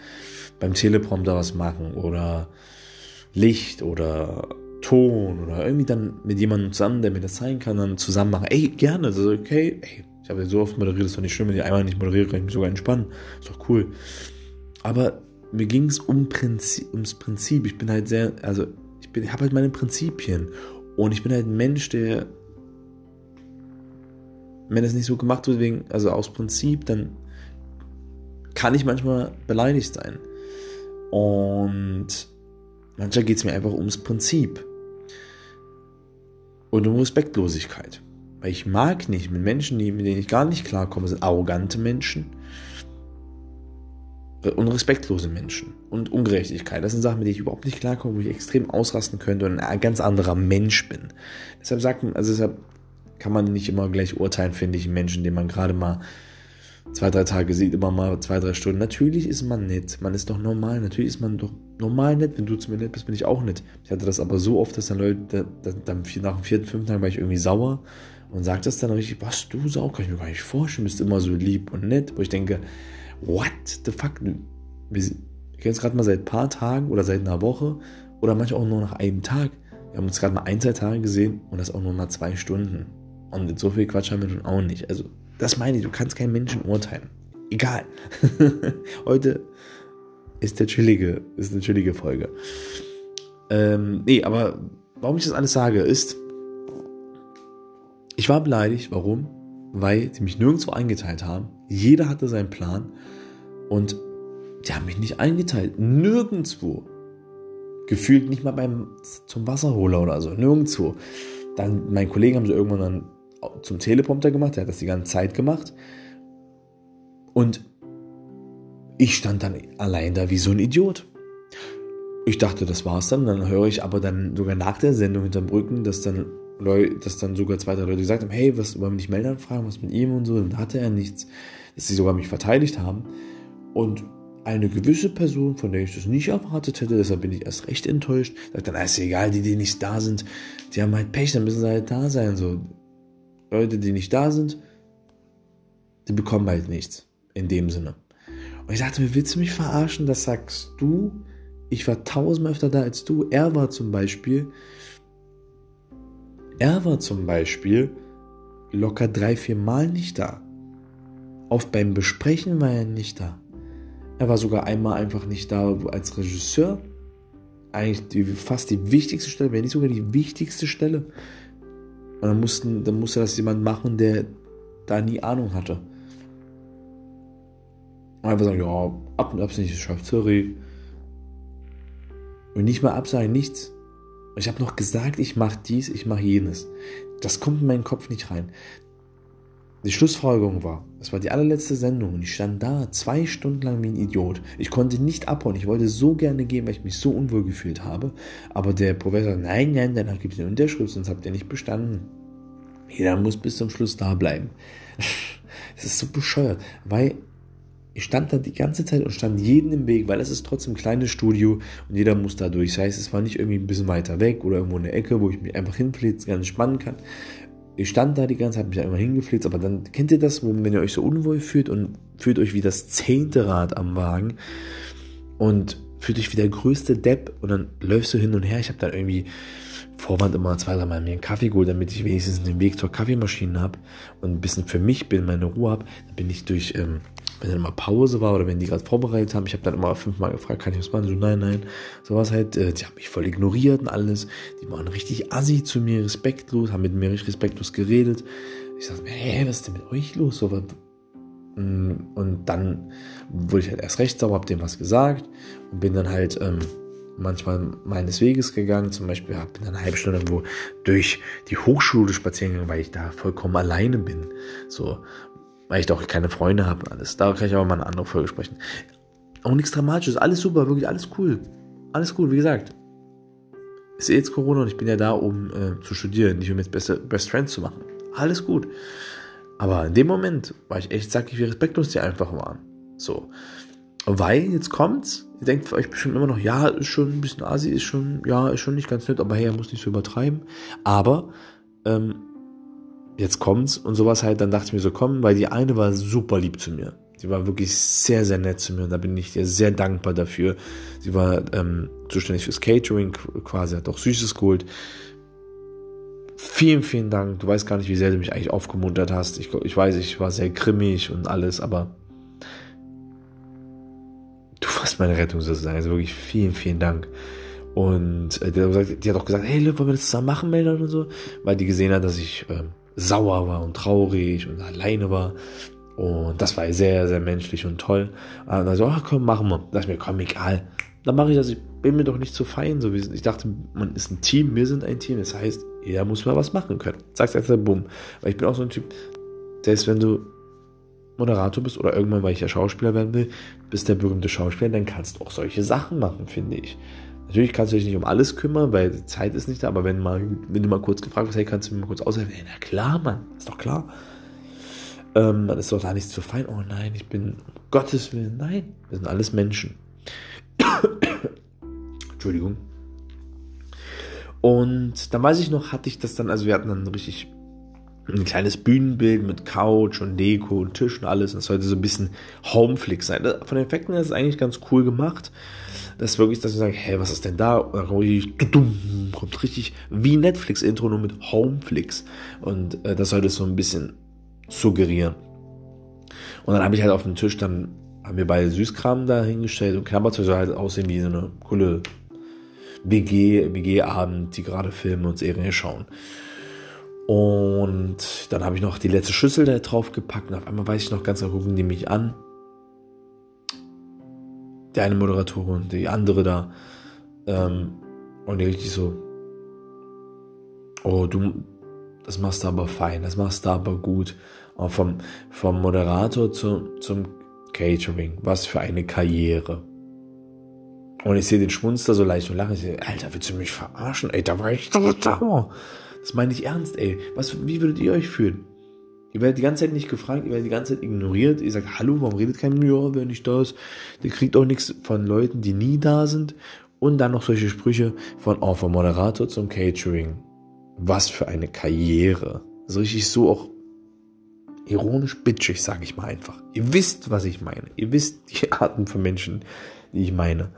beim Teleprompter was machen oder Licht oder Ton oder irgendwie dann mit jemandem zusammen, der mir das zeigen kann, dann zusammen machen. Ey, gerne, das ist okay. Ey, ich habe ja so oft moderiert, das ist doch nicht schlimm, wenn ich einmal nicht moderiere, kann ich mich sogar entspannen. Ist doch cool. Aber mir ging es um Prinzip, ums Prinzip. Ich bin halt sehr, also ich, ich habe halt meine Prinzipien. Und ich bin halt ein Mensch, der, wenn es nicht so gemacht wird, wegen, also aus Prinzip, dann kann ich manchmal beleidigt sein. Und manchmal geht es mir einfach ums Prinzip. Und um Respektlosigkeit. Weil ich mag nicht mit Menschen, mit denen ich gar nicht klarkomme, sind arrogante Menschen. und respektlose Menschen und Ungerechtigkeit. Das sind Sachen, mit denen ich überhaupt nicht klarkomme, wo ich extrem ausrasten könnte und ein ganz anderer Mensch bin. Deshalb sagt man, also deshalb kann man nicht immer gleich urteilen, finde ich, einen Menschen, den man gerade mal zwei, drei Tage sieht, immer mal zwei, drei Stunden. Natürlich ist man nett, man ist doch normal, natürlich ist man doch normal nett. Wenn du zu mir nett bist, bin ich auch nett. Ich hatte das aber so oft, dass dann Leute, dann nach dem vierten, fünften Tag war ich irgendwie sauer und sagt das dann richtig, was, du Sau, kann ich mir gar nicht vorstellen, bist immer so lieb und nett. Wo ich denke, what the fuck? Wir kennen uns gerade mal seit ein paar Tagen oder seit einer Woche oder manchmal auch nur nach einem Tag. Wir haben uns gerade mal ein, zwei Tage gesehen und das auch nur mal zwei Stunden. Und so viel Quatsch haben wir nun auch nicht. Also, das meine ich, du kannst keinen Menschen urteilen. Egal. Heute ist der chillige, ist eine chillige Folge. Ähm, nee, aber warum ich das alles sage, ist, ich war beleidigt. Warum? Weil sie mich nirgendwo eingeteilt haben. Jeder hatte seinen Plan und die haben mich nicht eingeteilt. Nirgendwo. Gefühlt nicht mal beim zum Wasserholer oder so. Nirgendwo. Dann, mein Kollegen haben sie irgendwann dann zum Teleprompter gemacht, der hat das die ganze Zeit gemacht. Und ich stand dann allein da wie so ein Idiot. Ich dachte, das war's dann. Dann höre ich aber dann sogar nach der Sendung hinterm Brücken, dass dann, Leute, dass dann sogar zwei, drei Leute gesagt haben, hey, was wollen wir nicht melden fragen, was mit ihm und so. Dann hatte er nichts. Dass sie sogar mich verteidigt haben. Und eine gewisse Person, von der ich das nicht erwartet hätte, deshalb bin ich erst recht enttäuscht, sagt dann, ist egal, die, die nicht da sind, die haben halt Pech, dann müssen sie halt da sein. So, Leute, die nicht da sind, die bekommen halt nichts. In dem Sinne. Und ich dachte mir, willst du mich verarschen? Das sagst du. Ich war tausendmal öfter da als du. Er war zum Beispiel, er war zum Beispiel locker drei, vier Mal nicht da. Oft beim Besprechen war er nicht da. Er war sogar einmal einfach nicht da als Regisseur. Eigentlich die, fast die wichtigste Stelle, wenn nicht sogar die wichtigste Stelle. Und dann, mussten, dann musste das jemand machen, der da nie Ahnung hatte. Und einfach sagen, ja, ab und ab ist nicht geschafft, sorry. Und nicht mal absagen, nichts. Ich habe noch gesagt, ich mache dies, ich mache jenes. Das kommt in meinen Kopf nicht rein. Die Schlussfolgerung war, das war die allerletzte Sendung und ich stand da zwei Stunden lang wie ein Idiot. Ich konnte nicht abhauen. Ich wollte so gerne gehen, weil ich mich so unwohl gefühlt habe. Aber der Professor, nein, nein, danach gibt es eine Unterschrift, sonst habt ihr nicht bestanden. Jeder muss bis zum Schluss da bleiben. Das ist so bescheuert, weil ich stand da die ganze Zeit und stand jeden im Weg, weil es ist trotzdem ein kleines Studio und jeder muss da durch. Das heißt, es war nicht irgendwie ein bisschen weiter weg oder irgendwo in der Ecke, wo ich mich einfach hinflitze, ganz spannen kann ich stand da die ganze Zeit, mich da immer hingeflitzt, aber dann kennt ihr das, wenn ihr euch so unwohl fühlt und fühlt euch wie das zehnte Rad am Wagen und fühlt euch wie der größte Depp und dann läufst du hin und her. Ich habe dann irgendwie Vorwand immer zwei, dreimal mir einen Kaffee geholt, damit ich wenigstens den Weg zur Kaffeemaschine habe und ein bisschen für mich bin, meine Ruhe habe. Dann bin ich durch ähm, wenn dann mal Pause war oder wenn die gerade vorbereitet haben, ich habe dann immer fünfmal gefragt, kann ich was machen? So, nein, nein. Sowas halt, äh, die haben mich voll ignoriert und alles. Die waren richtig assi zu mir, respektlos, haben mit mir richtig respektlos geredet. Ich dachte mir, hä, was ist denn mit euch los? So, mm, und dann wurde ich halt erst recht sauer, hab dem was gesagt und bin dann halt ähm, manchmal meines Weges gegangen. Zum Beispiel habe ich dann eine halbe Stunde irgendwo durch die Hochschule spazieren gegangen, weil ich da vollkommen alleine bin. So weil ich doch keine Freunde habe und alles. Da kann ich aber mal eine andere Folge sprechen. Auch nichts Dramatisches, alles super, wirklich alles cool. Alles cool, wie gesagt. Ist jetzt Corona und ich bin ja da, um äh, zu studieren, nicht um jetzt Best, Best Friends zu machen. Alles gut. Aber in dem Moment war ich echt sag ich, wie respektlos die einfach waren. So. Weil, jetzt kommt's, ihr denkt für euch bestimmt immer noch, ja, ist schon ein bisschen Asi, ist schon, ja, ist schon nicht ganz nett, aber hey, er muss nicht so übertreiben. Aber ähm, jetzt kommt's und sowas halt, dann dachte ich mir so, komm, weil die eine war super lieb zu mir. Sie war wirklich sehr, sehr nett zu mir und da bin ich dir sehr dankbar dafür. Sie war ähm, zuständig fürs Catering quasi, hat auch Süßes geholt. Vielen, vielen Dank. Du weißt gar nicht, wie sehr du mich eigentlich aufgemuntert hast. Ich, ich weiß, ich war sehr grimmig und alles, aber du warst meine Rettung sozusagen. Also wirklich vielen, vielen Dank. Und äh, die, hat auch gesagt, hey, wollen wir das zusammen machen, Melder und so, weil die gesehen hat, dass ich ähm, sauer war und traurig und alleine war. Und das war sehr, sehr menschlich und toll. Und dann so, ach komm, machen wir. Da ist mir, komm, egal. Dann mache ich das. Ich bin mir doch nicht zu fein. So, ich dachte, man ist ein Team, wir sind ein Team. Das heißt, jeder muss mal was machen können. Sag's jetzt, bumm. Weil ich bin auch so ein Typ, selbst wenn du Moderator bist oder irgendwann, weil ich ja Schauspieler werden will, bist der berühmte Schauspieler, dann kannst du auch solche Sachen machen, finde ich. Natürlich kannst du dich nicht um alles kümmern, weil die Zeit ist nicht da, aber wenn, mal, wenn du mal kurz gefragt wirst, hey, kannst du mir mal kurz aushelfen? Hey, na klar, Mann, ist doch klar. Ähm, dann ist doch da nichts zu fein. Oh nein, ich bin, um Gottes Willen, nein, wir sind alles Menschen. Entschuldigung. Und dann weiß ich noch, hatte ich das dann, also wir hatten dann richtig ein kleines Bühnenbild mit Couch und Deko und Tisch und alles. das sollte so ein bisschen Homeflix sein. Von den Effekten her ist es eigentlich ganz cool gemacht. Das ist wirklich, dass ich sage, hä, was ist denn da? Und dann kommt, kommt richtig wie Netflix-Intro, nur mit Homeflix. Und äh, das sollte so ein bisschen suggerieren. Und dann habe ich halt auf dem Tisch dann, haben wir beide Süßkram da hingestellt und Knabberzeug soll halt aussehen wie so eine coole WG, WG-Abend, die gerade Filme und Serien schauen. Und dann habe ich noch die letzte Schüssel da drauf gepackt und auf einmal weiß ich noch ganz, da gucken die mich an. Der eine Moderatorin, die andere da. Ähm, und die richtig so, oh, du, das machst du aber fein, das machst du aber gut. Und vom, vom Moderator zu, zum Catering, was für eine Karriere. Und ich sehe den Schmunster so leicht und lache. Ich sehe, Alter, willst du mich verarschen? Ey, da war ich doch da. Das meine ich ernst, ey. Was, wie würdet ihr euch fühlen? Ihr werdet die ganze Zeit nicht gefragt, ihr werdet die ganze Zeit ignoriert. Ihr sagt, hallo, warum redet kein Ja, wer nicht da ist? Der kriegt auch nichts von Leuten, die nie da sind. Und dann noch solche Sprüche von, oh, vom Moderator zum Catering. Was für eine Karriere. So richtig so auch ironisch bitchig, sage ich mal einfach. Ihr wisst, was ich meine. Ihr wisst die Arten von Menschen, die ich meine.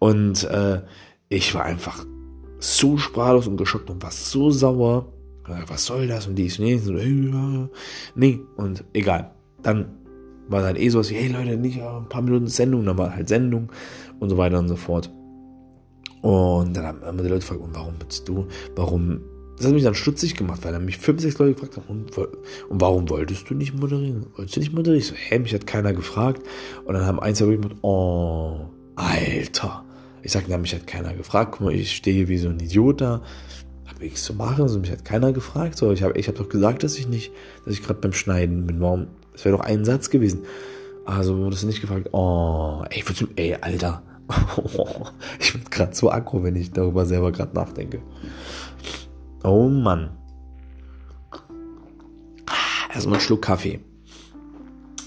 Und äh, ich war einfach so sprachlos und geschockt und war so sauer. Was soll das und dies? Nee, so, nee, und egal. Dann war dann eh so was wie, hey Leute, nicht ein paar Minuten Sendung, dann war halt Sendung und so weiter und so fort. Und dann haben immer die Leute gefragt, und warum bist du, warum, das hat mich dann stutzig gemacht, weil dann mich fünf, sechs Leute gefragt haben, und, und warum wolltest du nicht moderieren? Wolltest du nicht moderieren? Ich so, hä, mich hat keiner gefragt. Und dann haben eins, zwei gesagt, oh, Alter. Ich sage, mich hat keiner gefragt. Guck mal, ich stehe wie so ein Idiot da. Hab nichts zu machen. Also mich hat keiner gefragt. So, ich habe ich hab doch gesagt, dass ich nicht, dass ich gerade beim Schneiden bin. Warum? Das wäre doch ein Satz gewesen. Also wurde es nicht gefragt. Oh, ey, du, ey, Alter. ich bin gerade so aggro, wenn ich darüber selber gerade nachdenke. Oh Mann. Erstmal einen Schluck Kaffee.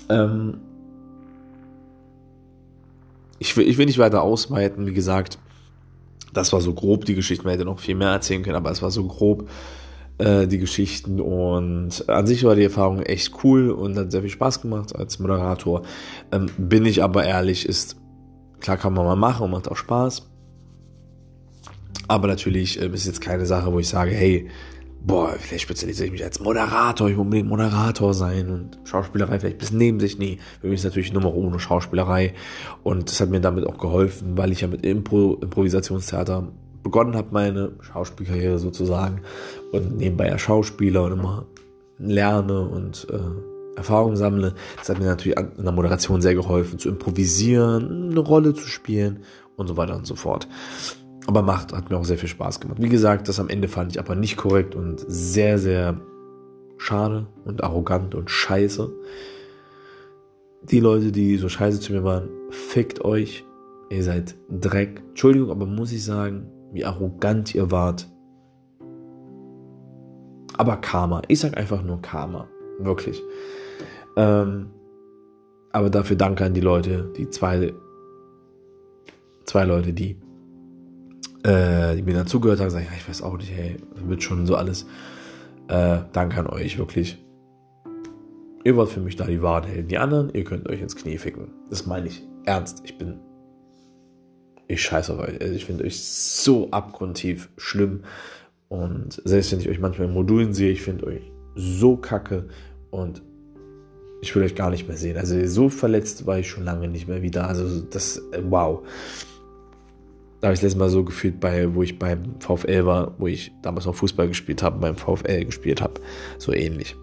Ähm, ich will, ich will nicht weiter ausweiten, wie gesagt. Das war so grob die Geschichte. Man hätte noch viel mehr erzählen können, aber es war so grob äh, die Geschichten. Und an sich war die Erfahrung echt cool und hat sehr viel Spaß gemacht als Moderator. Ähm, bin ich aber ehrlich, ist klar kann man mal machen und macht auch Spaß. Aber natürlich äh, ist jetzt keine Sache, wo ich sage, hey, boah, vielleicht spezialisiere ich mich als Moderator, ich will unbedingt Moderator sein und Schauspielerei vielleicht bis neben sich. Nee, für mich ist natürlich nur ohne Schauspielerei. Und das hat mir damit auch geholfen, weil ich ja mit Impro Improvisationstheater begonnen habe, meine Schauspielkarriere sozusagen. Und nebenbei ja Schauspieler und immer lerne und äh, Erfahrung sammle. Das hat mir natürlich in der Moderation sehr geholfen, zu improvisieren, eine Rolle zu spielen und so weiter und so fort. Aber macht, hat mir auch sehr viel Spaß gemacht. Wie gesagt, das am Ende fand ich aber nicht korrekt und sehr, sehr schade und arrogant und scheiße. Die Leute, die so scheiße zu mir waren, fickt euch. Ihr seid Dreck. Entschuldigung, aber muss ich sagen, wie arrogant ihr wart. Aber Karma. Ich sag einfach nur Karma. Wirklich. Ähm, aber dafür danke an die Leute, die zwei, zwei Leute, die äh, die mir dann zugehört haben, gesagt, ja, ich weiß auch nicht, hey, wird schon so alles. Äh, danke an euch, wirklich. Ihr wart für mich da die wahren Helden. Die anderen, ihr könnt euch ins Knie ficken. Das meine ich ernst. Ich bin. Ich scheiße auf euch. Also ich finde euch so abgrundtief schlimm. Und selbst wenn ich euch manchmal in Modulen sehe, ich finde euch so kacke. Und ich will euch gar nicht mehr sehen. Also so verletzt war ich schon lange nicht mehr wieder. Also das, äh, wow. Da habe ich letztes Mal so gefühlt, bei, wo ich beim VfL war, wo ich damals noch Fußball gespielt habe, beim VfL gespielt habe. So ähnlich.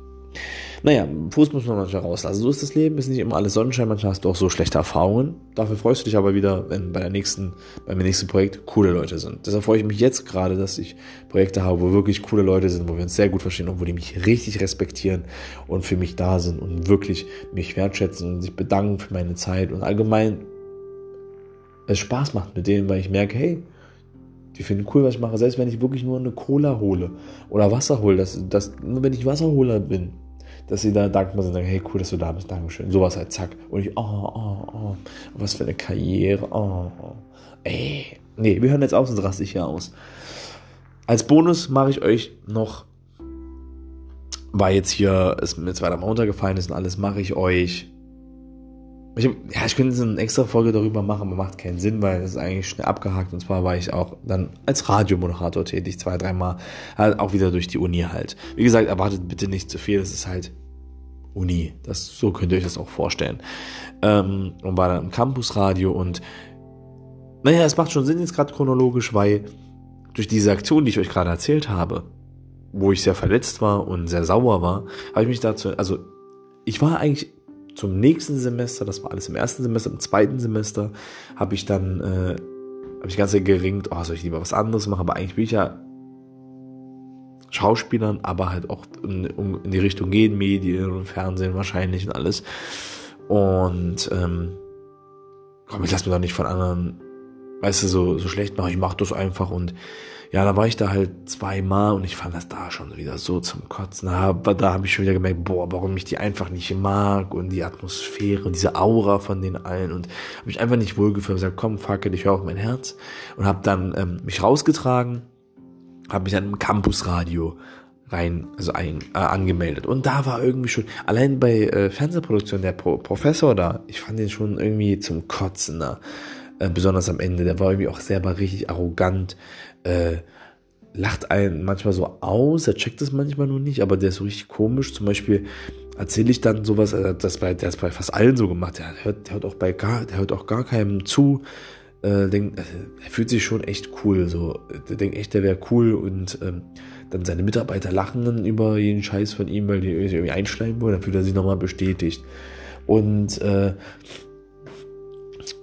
Naja, Fuß muss man manchmal rauslassen. So ist das Leben, ist nicht immer alles Sonnenschein, manchmal hast du auch so schlechte Erfahrungen. Dafür freust du dich aber wieder, wenn bei der nächsten, beim nächsten Projekt coole Leute sind. Deshalb freue ich mich jetzt gerade, dass ich Projekte habe, wo wirklich coole Leute sind, wo wir uns sehr gut verstehen und wo die mich richtig respektieren und für mich da sind und wirklich mich wertschätzen und sich bedanken für meine Zeit und allgemein es Spaß macht mit denen, weil ich merke, hey, die finden cool, was ich mache. Selbst wenn ich wirklich nur eine Cola hole oder Wasser hole, dass, dass, nur wenn ich Wasserholer bin, dass sie da dankbar sind, sagen, hey, cool, dass du da bist, Dankeschön. Sowas halt, zack. Und ich, oh, oh, oh, was für eine Karriere, oh, oh. Ey, nee, wir hören jetzt auf, sonst raste ich hier aus. Als Bonus mache ich euch noch, weil jetzt hier es mir zweimal runtergefallen ist und alles, mache ich euch ich, ja, ich könnte eine extra Folge darüber machen, aber macht keinen Sinn, weil es ist eigentlich schnell abgehakt. Und zwar war ich auch dann als Radiomoderator tätig, zwei, dreimal, halt auch wieder durch die Uni halt. Wie gesagt, erwartet bitte nicht zu viel, das ist halt Uni. Das, so könnt ihr euch das auch vorstellen. Ähm, und war dann im Campusradio und naja, es macht schon Sinn jetzt gerade chronologisch, weil durch diese Aktion, die ich euch gerade erzählt habe, wo ich sehr verletzt war und sehr sauer war, habe ich mich dazu, also ich war eigentlich zum nächsten Semester, das war alles im ersten Semester, im zweiten Semester habe ich dann, äh, habe ich ganz geringt, oh, soll ich lieber was anderes machen, aber eigentlich bin ich ja Schauspielern, aber halt auch in, in die Richtung gehen, Medien und Fernsehen wahrscheinlich und alles. Und ähm, komm, ich lass mir doch nicht von anderen, weißt du, so, so schlecht machen, ich mach das einfach und ja, da war ich da halt zweimal und ich fand das da schon wieder so zum Kotzen. Aber da habe ich schon wieder gemerkt, boah, warum ich die einfach nicht mag und die Atmosphäre und diese Aura von den allen und habe mich einfach nicht wohlgefühlt. Ich gesagt, komm, fuck it, ich höre auf mein Herz und habe dann ähm, mich rausgetragen, habe mich dann im Campusradio rein, also ein, äh, angemeldet. Und da war irgendwie schon, allein bei äh, Fernsehproduktion, der Pro Professor da, ich fand den schon irgendwie zum Kotzen da. Äh, besonders am Ende, der war irgendwie auch selber richtig arrogant äh, lacht einen manchmal so aus, er checkt es manchmal nur nicht, aber der ist so richtig komisch. Zum Beispiel erzähle ich dann sowas, äh, das bei, der ist bei fast allen so gemacht, der hört, der hört auch bei gar, der hört auch gar keinem zu. Äh, denkt, äh, er fühlt sich schon echt cool, so, der denkt echt, der wäre cool und ähm, dann seine Mitarbeiter lachen dann über jeden Scheiß von ihm, weil die irgendwie einschleimen wollen, dann fühlt er sich nochmal bestätigt. Und, äh,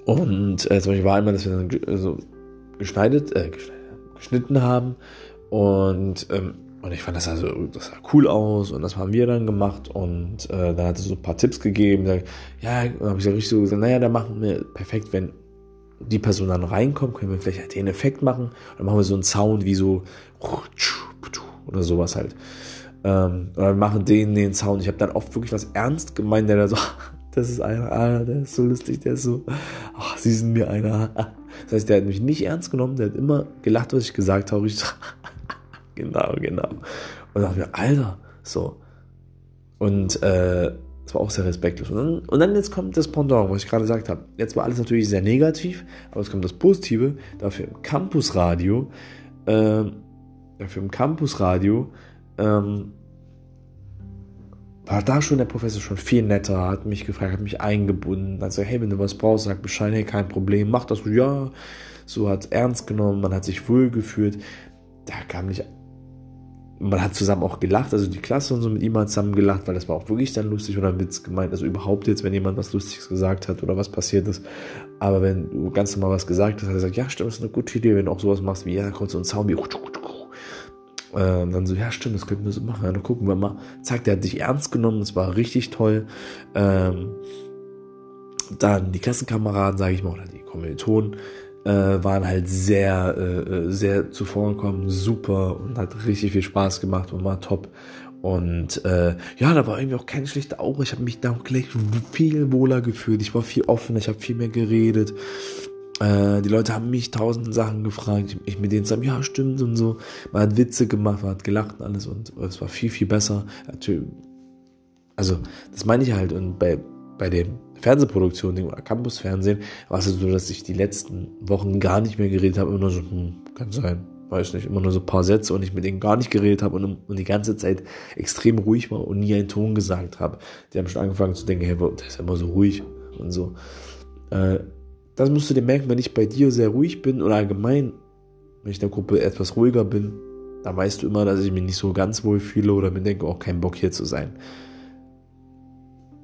und äh, zum Beispiel war einmal, dass wir dann äh, so geschneidet, äh, geschnitten haben. Und, ähm, und ich fand das also, das sah cool aus und das haben wir dann gemacht und äh, dann hat es so ein paar Tipps gegeben. Dann, ja, habe ich so richtig so gesagt, naja, dann machen wir perfekt, wenn die Person dann reinkommt, können wir vielleicht halt den Effekt machen. Dann machen wir so einen Sound wie so oder sowas halt. Ähm, oder machen den, den Sound. Ich habe dann oft wirklich was ernst gemeint, der da so, das ist einer, ah, der ist so lustig, der ist so, ach, sie sind mir einer. Das heißt, der hat mich nicht ernst genommen, der hat immer gelacht, was ich gesagt habe. Ich genau, genau. Und dachte mir, Alter, so. Und äh, das war auch sehr respektlos. Und dann, und dann jetzt kommt das Pendant, was ich gerade gesagt habe. Jetzt war alles natürlich sehr negativ, aber es kommt das Positive. Dafür im Campusradio, äh, dafür im Campusradio, ähm, war da schon der Professor schon viel netter, hat mich gefragt, hat mich eingebunden, also hey, wenn du was brauchst, sag Bescheid, hey, kein Problem, mach das, ja, so hat ernst genommen, man hat sich wohl gefühlt, da kam nicht, man hat zusammen auch gelacht, also die Klasse und so mit ihm hat zusammen gelacht, weil das war auch wirklich dann lustig oder Witz gemeint, also überhaupt jetzt, wenn jemand was Lustiges gesagt hat oder was passiert ist, aber wenn du ganz normal was gesagt hast, hat er gesagt, ja, stimmt, das ist eine gute Idee, wenn du auch sowas machst wie, ja, kurz so ein Sound wie, äh, dann so, ja stimmt, das könnten wir so machen. Dann gucken wir mal. Zack, der hat dich ernst genommen, das war richtig toll. Ähm, dann die Klassenkameraden, sage ich mal, oder die Kommilitonen, äh, waren halt sehr, äh, sehr zuvorgekommen, super und hat richtig viel Spaß gemacht und war top. Und äh, ja, da war irgendwie auch keine schlechte Aura. Ich habe mich da gleich viel wohler gefühlt. Ich war viel offener, ich habe viel mehr geredet. Äh, die Leute haben mich tausend Sachen gefragt. Ich, ich mit denen zusammen, ja, stimmt und so. Man hat Witze gemacht, man hat gelacht und alles und es war viel, viel besser. Also, das meine ich halt. Und bei, bei den Fernsehproduktionen oder Campusfernsehen war es so, dass ich die letzten Wochen gar nicht mehr geredet habe. Immer nur so, hm, kann sein, weiß nicht, immer nur so ein paar Sätze und ich mit denen gar nicht geredet habe und, und die ganze Zeit extrem ruhig war und nie einen Ton gesagt habe. Die haben schon angefangen zu denken, hey, der ist ja immer so ruhig und so. Äh, das musst du dir merken, wenn ich bei dir sehr ruhig bin oder allgemein, wenn ich in der Gruppe etwas ruhiger bin, Da weißt du immer, dass ich mich nicht so ganz wohl fühle oder mir denke, auch keinen Bock hier zu sein.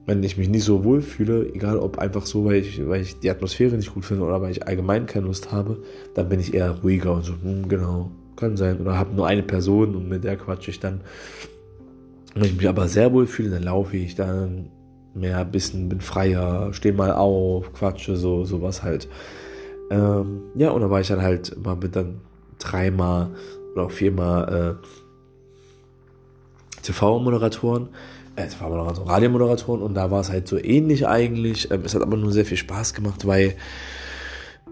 Wenn ich mich nicht so wohl fühle, egal ob einfach so, weil ich, weil ich die Atmosphäre nicht gut finde oder weil ich allgemein keine Lust habe, dann bin ich eher ruhiger und so, hm, genau, kann sein. Oder habe nur eine Person und mit der quatsche ich dann. Wenn ich mich aber sehr wohl fühle, dann laufe ich dann mehr bisschen, bin freier, stehe mal auf, quatsche, so, sowas halt. Ähm, ja, und dann war ich dann halt mal mit dann dreimal oder auch viermal äh, TV-Moderatoren, äh, TV-Moderatoren, Radiomoderatoren und da war es halt so ähnlich eigentlich. Ähm, es hat aber nur sehr viel Spaß gemacht, weil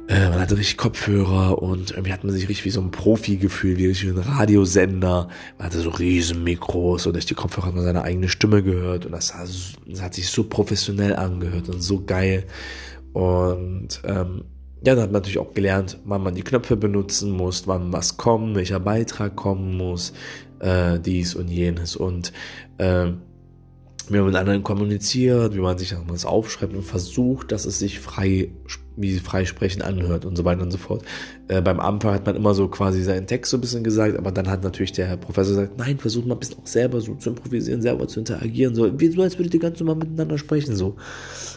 äh, man hatte richtig Kopfhörer und irgendwie hat man sich richtig wie so ein Profi gefühlt, wie richtig ein Radiosender. Man hatte so riesen Mikros und durch die Kopfhörer hat man seine eigene Stimme gehört und das, das hat sich so professionell angehört und so geil. Und ähm, ja, dann hat man natürlich auch gelernt, wann man die Knöpfe benutzen muss, wann was kommt, welcher Beitrag kommen muss, äh, dies und jenes und äh, wie man mit anderen kommuniziert, wie man sich das aufschreibt und versucht, dass es sich frei wie sie frei sprechen anhört und so weiter und so fort. Äh, beim Anfang hat man immer so quasi seinen Text so ein bisschen gesagt, aber dann hat natürlich der Professor gesagt, nein, versuch mal ein bisschen auch selber so zu improvisieren, selber zu interagieren, so wie so, als würdet ihr ganz normal miteinander sprechen, so.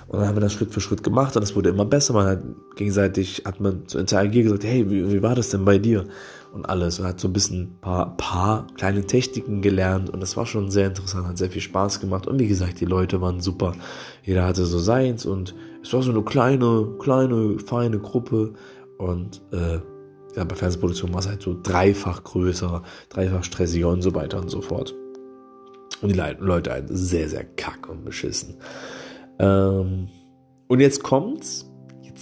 Und dann haben wir das Schritt für Schritt gemacht und es wurde immer besser. Man hat gegenseitig, hat man zu interagieren gesagt, hey, wie, wie war das denn bei dir? Und alles. Und hat so ein bisschen paar, paar kleine Techniken gelernt und das war schon sehr interessant, hat sehr viel Spaß gemacht. Und wie gesagt, die Leute waren super. Jeder hatte so seins und es war so eine kleine, kleine, feine Gruppe und äh, ja, bei Fernsehproduktion war es halt so dreifach größer, dreifach stressiger und so weiter und so fort. Und die Leute halt sehr, sehr kack und beschissen. Ähm, und jetzt kommt's,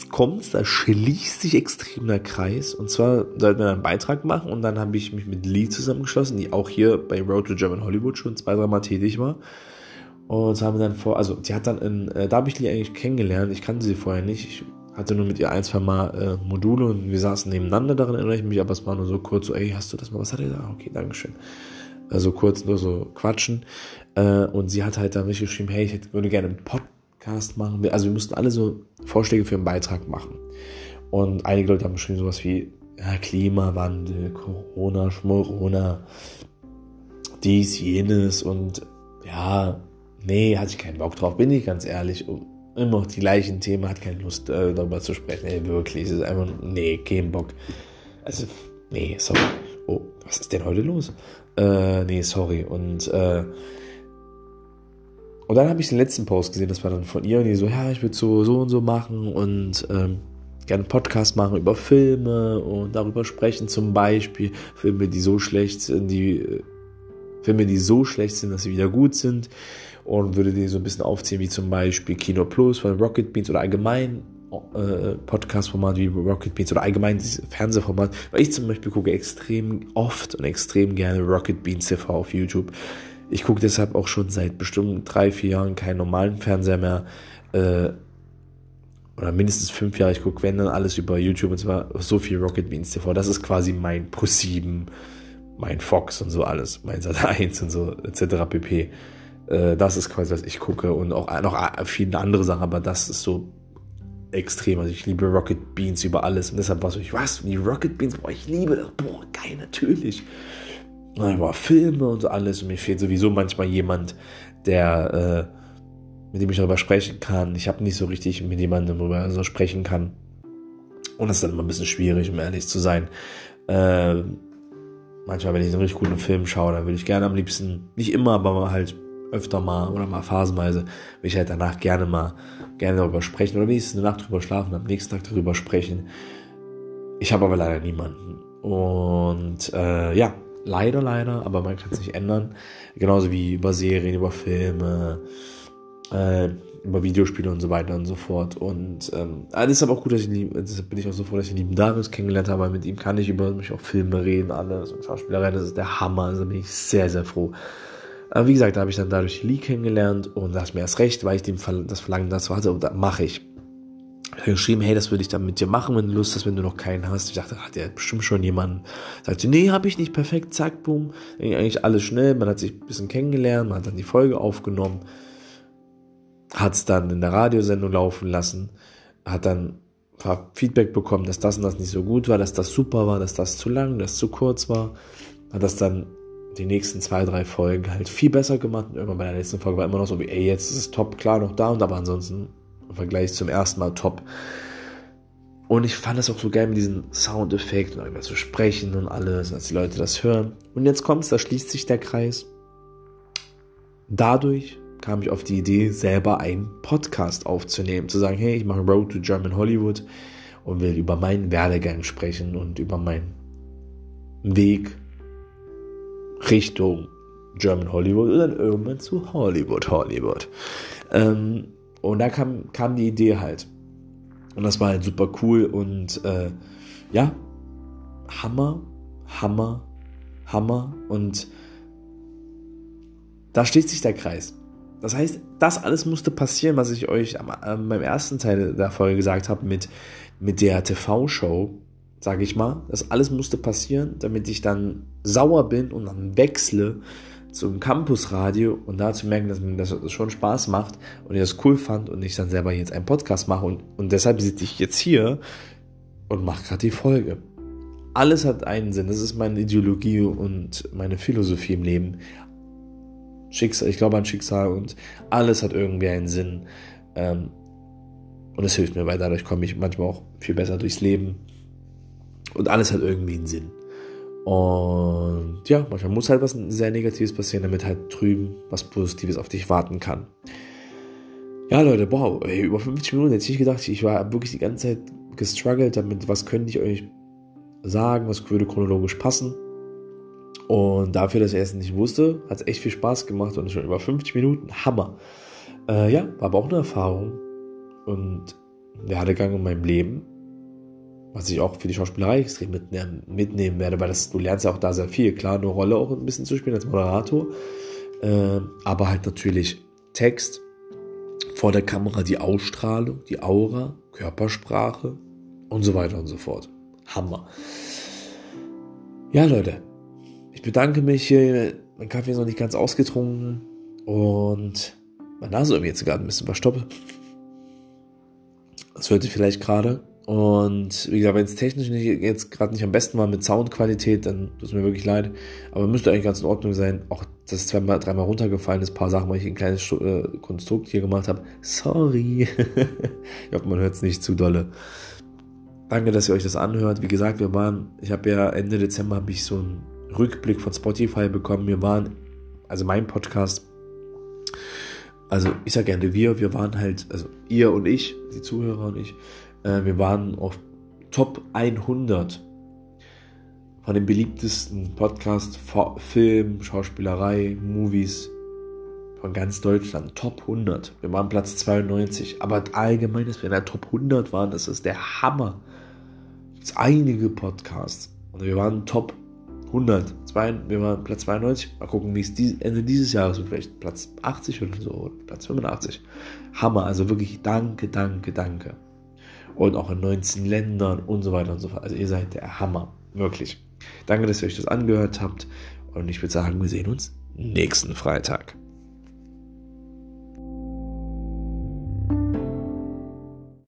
jetzt kommt's, da schließt sich extrem der Kreis. Und zwar sollten wir einen Beitrag machen und dann habe ich mich mit Lee zusammengeschlossen, die auch hier bei Road to German Hollywood schon zwei, dreimal tätig war. Und haben dann vor, also sie hat dann in, äh, da habe ich die eigentlich kennengelernt, ich kannte sie vorher nicht, ich hatte nur mit ihr ein, zwei Mal äh, Module und wir saßen nebeneinander, daran erinnere ich mich, aber es war nur so kurz so, ey, hast du das mal, was hat er da? Okay, Dankeschön. Also kurz nur so quatschen. Äh, und sie hat halt dann mich geschrieben, hey, ich hätte, würde gerne einen Podcast machen. Also wir mussten alle so Vorschläge für einen Beitrag machen. Und einige Leute haben geschrieben sowas wie ja, Klimawandel, Corona, Schmorona, dies, jenes und ja, Nee, hatte ich keinen Bock drauf, bin ich ganz ehrlich. Immer die gleichen Themen, hat keine Lust äh, darüber zu sprechen. Ey, wirklich, es ist einfach, nee, kein Bock. Also, nee, sorry. Oh, was ist denn heute los? Äh, nee, sorry. Und, äh, und dann habe ich den letzten Post gesehen, das war dann von ihr, und die so, ja, ich würde so, so und so machen und, ähm, gerne einen Podcast machen über Filme und darüber sprechen, zum Beispiel. Filme, die so schlecht sind, die äh, Filme, die so schlecht sind, dass sie wieder gut sind. Und würde die so ein bisschen aufziehen, wie zum Beispiel Kino Plus von Rocket Beans oder allgemein äh, Podcast-Format wie Rocket Beans oder allgemein dieses Fernsehformat, weil ich zum Beispiel gucke extrem oft und extrem gerne Rocket Beans TV auf YouTube. Ich gucke deshalb auch schon seit bestimmt drei, vier Jahren keinen normalen Fernseher mehr. Äh, oder mindestens fünf Jahre. Ich gucke, wenn dann alles über YouTube und zwar so viel Rocket Beans TV. Das ist quasi mein Pro 7, mein Fox und so alles, mein Sat 1 und so etc. pp. Äh, das ist quasi, was ich gucke und auch noch viele andere Sachen, aber das ist so extrem. Also ich liebe Rocket Beans über alles und deshalb war so, ich was, die Rocket Beans, boah, ich liebe das, boah, geil, natürlich. Boah, Filme und so alles und mir fehlt sowieso manchmal jemand, der, äh, mit dem ich darüber sprechen kann. Ich habe nicht so richtig mit jemandem darüber so sprechen kann. Und das ist dann immer ein bisschen schwierig, um ehrlich zu sein. Äh, manchmal, wenn ich einen richtig guten Film schaue, dann würde ich gerne am liebsten, nicht immer, aber halt öfter mal oder mal phasenweise, will ich halt danach gerne mal gerne darüber sprechen oder wenigstens eine Nacht drüber schlafen, am nächsten Tag darüber sprechen. Ich habe aber leider niemanden. Und äh, ja, leider, leider, aber man kann es nicht ändern. Genauso wie über Serien, über Filme, äh, über Videospiele und so weiter und so fort. Und ähm, ist aber auch gut, dass ich deshalb bin ich auch so froh, dass ich den lieben Darius kennengelernt habe, weil mit ihm kann ich über mich auch Filme reden, alles und Schauspielerei, das ist der Hammer. Also bin ich sehr, sehr froh. Aber wie gesagt, da habe ich dann dadurch Lee kennengelernt und da ist mir erst recht, weil ich dem das Verlangen dazu hatte und da mache ich. Geschrieben, hey, das würde ich dann mit dir machen, wenn du Lust hast, wenn du noch keinen hast. Ich dachte, hat der bestimmt schon jemanden. Sagte, nee, habe ich nicht, perfekt, zack, boom. Eigentlich alles schnell, man hat sich ein bisschen kennengelernt, man hat dann die Folge aufgenommen, hat es dann in der Radiosendung laufen lassen, hat dann Feedback bekommen, dass das und das nicht so gut war, dass das super war, dass das zu lang, dass das zu kurz war hat das dann die nächsten zwei, drei Folgen halt viel besser gemacht. Irgendwann bei der letzten Folge war immer noch so wie, ey, jetzt ist es top, klar, noch da und aber ansonsten im Vergleich zum ersten Mal top. Und ich fand es auch so geil mit diesen Soundeffekten, über zu sprechen und alles, dass die Leute das hören. Und jetzt kommt's, da schließt sich der Kreis. Dadurch kam ich auf die Idee, selber einen Podcast aufzunehmen, zu sagen, hey, ich mache Road to German Hollywood und will über meinen Werdegang sprechen und über meinen Weg Richtung German Hollywood und dann irgendwann zu Hollywood, Hollywood. Ähm, und da kam, kam die Idee halt. Und das war halt super cool und äh, ja, Hammer, Hammer, Hammer. Und da schließt sich der Kreis. Das heißt, das alles musste passieren, was ich euch am, äh, beim ersten Teil der Folge gesagt habe mit, mit der TV-Show, sage ich mal. Das alles musste passieren, damit ich dann sauer bin und dann wechsle zum Campusradio und da zu merken, dass mir das schon Spaß macht und ich das cool fand und ich dann selber jetzt einen Podcast mache und, und deshalb sitze ich jetzt hier und mache gerade die Folge. Alles hat einen Sinn. Das ist meine Ideologie und meine Philosophie im Leben. Schicksal, ich glaube an Schicksal und alles hat irgendwie einen Sinn. Ähm, und es hilft mir, weil dadurch komme ich manchmal auch viel besser durchs Leben. Und alles hat irgendwie einen Sinn. Und ja, manchmal muss halt was sehr Negatives passieren, damit halt drüben was Positives auf dich warten kann. Ja, Leute, wow, ey, über 50 Minuten hätte ich gedacht, ich war wirklich die ganze Zeit gestruggelt damit, was könnte ich euch sagen, was würde chronologisch passen. Und dafür, dass ich es nicht wusste, hat es echt viel Spaß gemacht und schon über 50 Minuten, Hammer. Äh, ja, war aber auch eine Erfahrung und Werdegang in meinem Leben was ich auch für die Schauspielerei extrem mitnehmen, werde, weil das, du lernst ja auch da sehr viel. Klar, eine Rolle auch ein bisschen zu spielen als Moderator, äh, aber halt natürlich Text, vor der Kamera die Ausstrahlung, die Aura, Körpersprache und so weiter und so fort. Hammer. Ja, Leute, ich bedanke mich. Mein Kaffee ist noch nicht ganz ausgetrunken und meine Nase irgendwie jetzt gerade ein bisschen verstoppe. Das hört ihr vielleicht gerade. Und wie gesagt, wenn es technisch nicht, jetzt gerade nicht am besten war mit Soundqualität, dann tut es mir wirklich leid. Aber müsste eigentlich ganz in Ordnung sein. Auch dass es zweimal, dreimal runtergefallen ist, paar Sachen, weil ich ein kleines äh, Konstrukt hier gemacht habe. Sorry. ich hoffe, man hört es nicht zu dolle. Danke, dass ihr euch das anhört. Wie gesagt, wir waren, ich habe ja Ende Dezember habe ich so einen Rückblick von Spotify bekommen. Wir waren, also mein Podcast, also ich sage gerne wir, wir waren halt, also ihr und ich, die Zuhörer und ich, äh, wir waren auf Top 100 von den beliebtesten Podcasts, Film, Schauspielerei, Movies von ganz Deutschland. Top 100. Wir waren Platz 92. Aber allgemein, dass wir in der Top 100 waren, das ist der Hammer. Es einige Podcasts. Und wir waren Top 100. Zwei, wir waren Platz 92. Mal gucken, wie es dies, Ende dieses Jahres wird. Vielleicht Platz 80 oder so. Platz 85. Hammer. Also wirklich danke, danke, danke und auch in 19 Ländern und so weiter und so fort. Also ihr seid der Hammer, wirklich. Danke, dass ihr euch das angehört habt und ich würde sagen, wir sehen uns nächsten Freitag.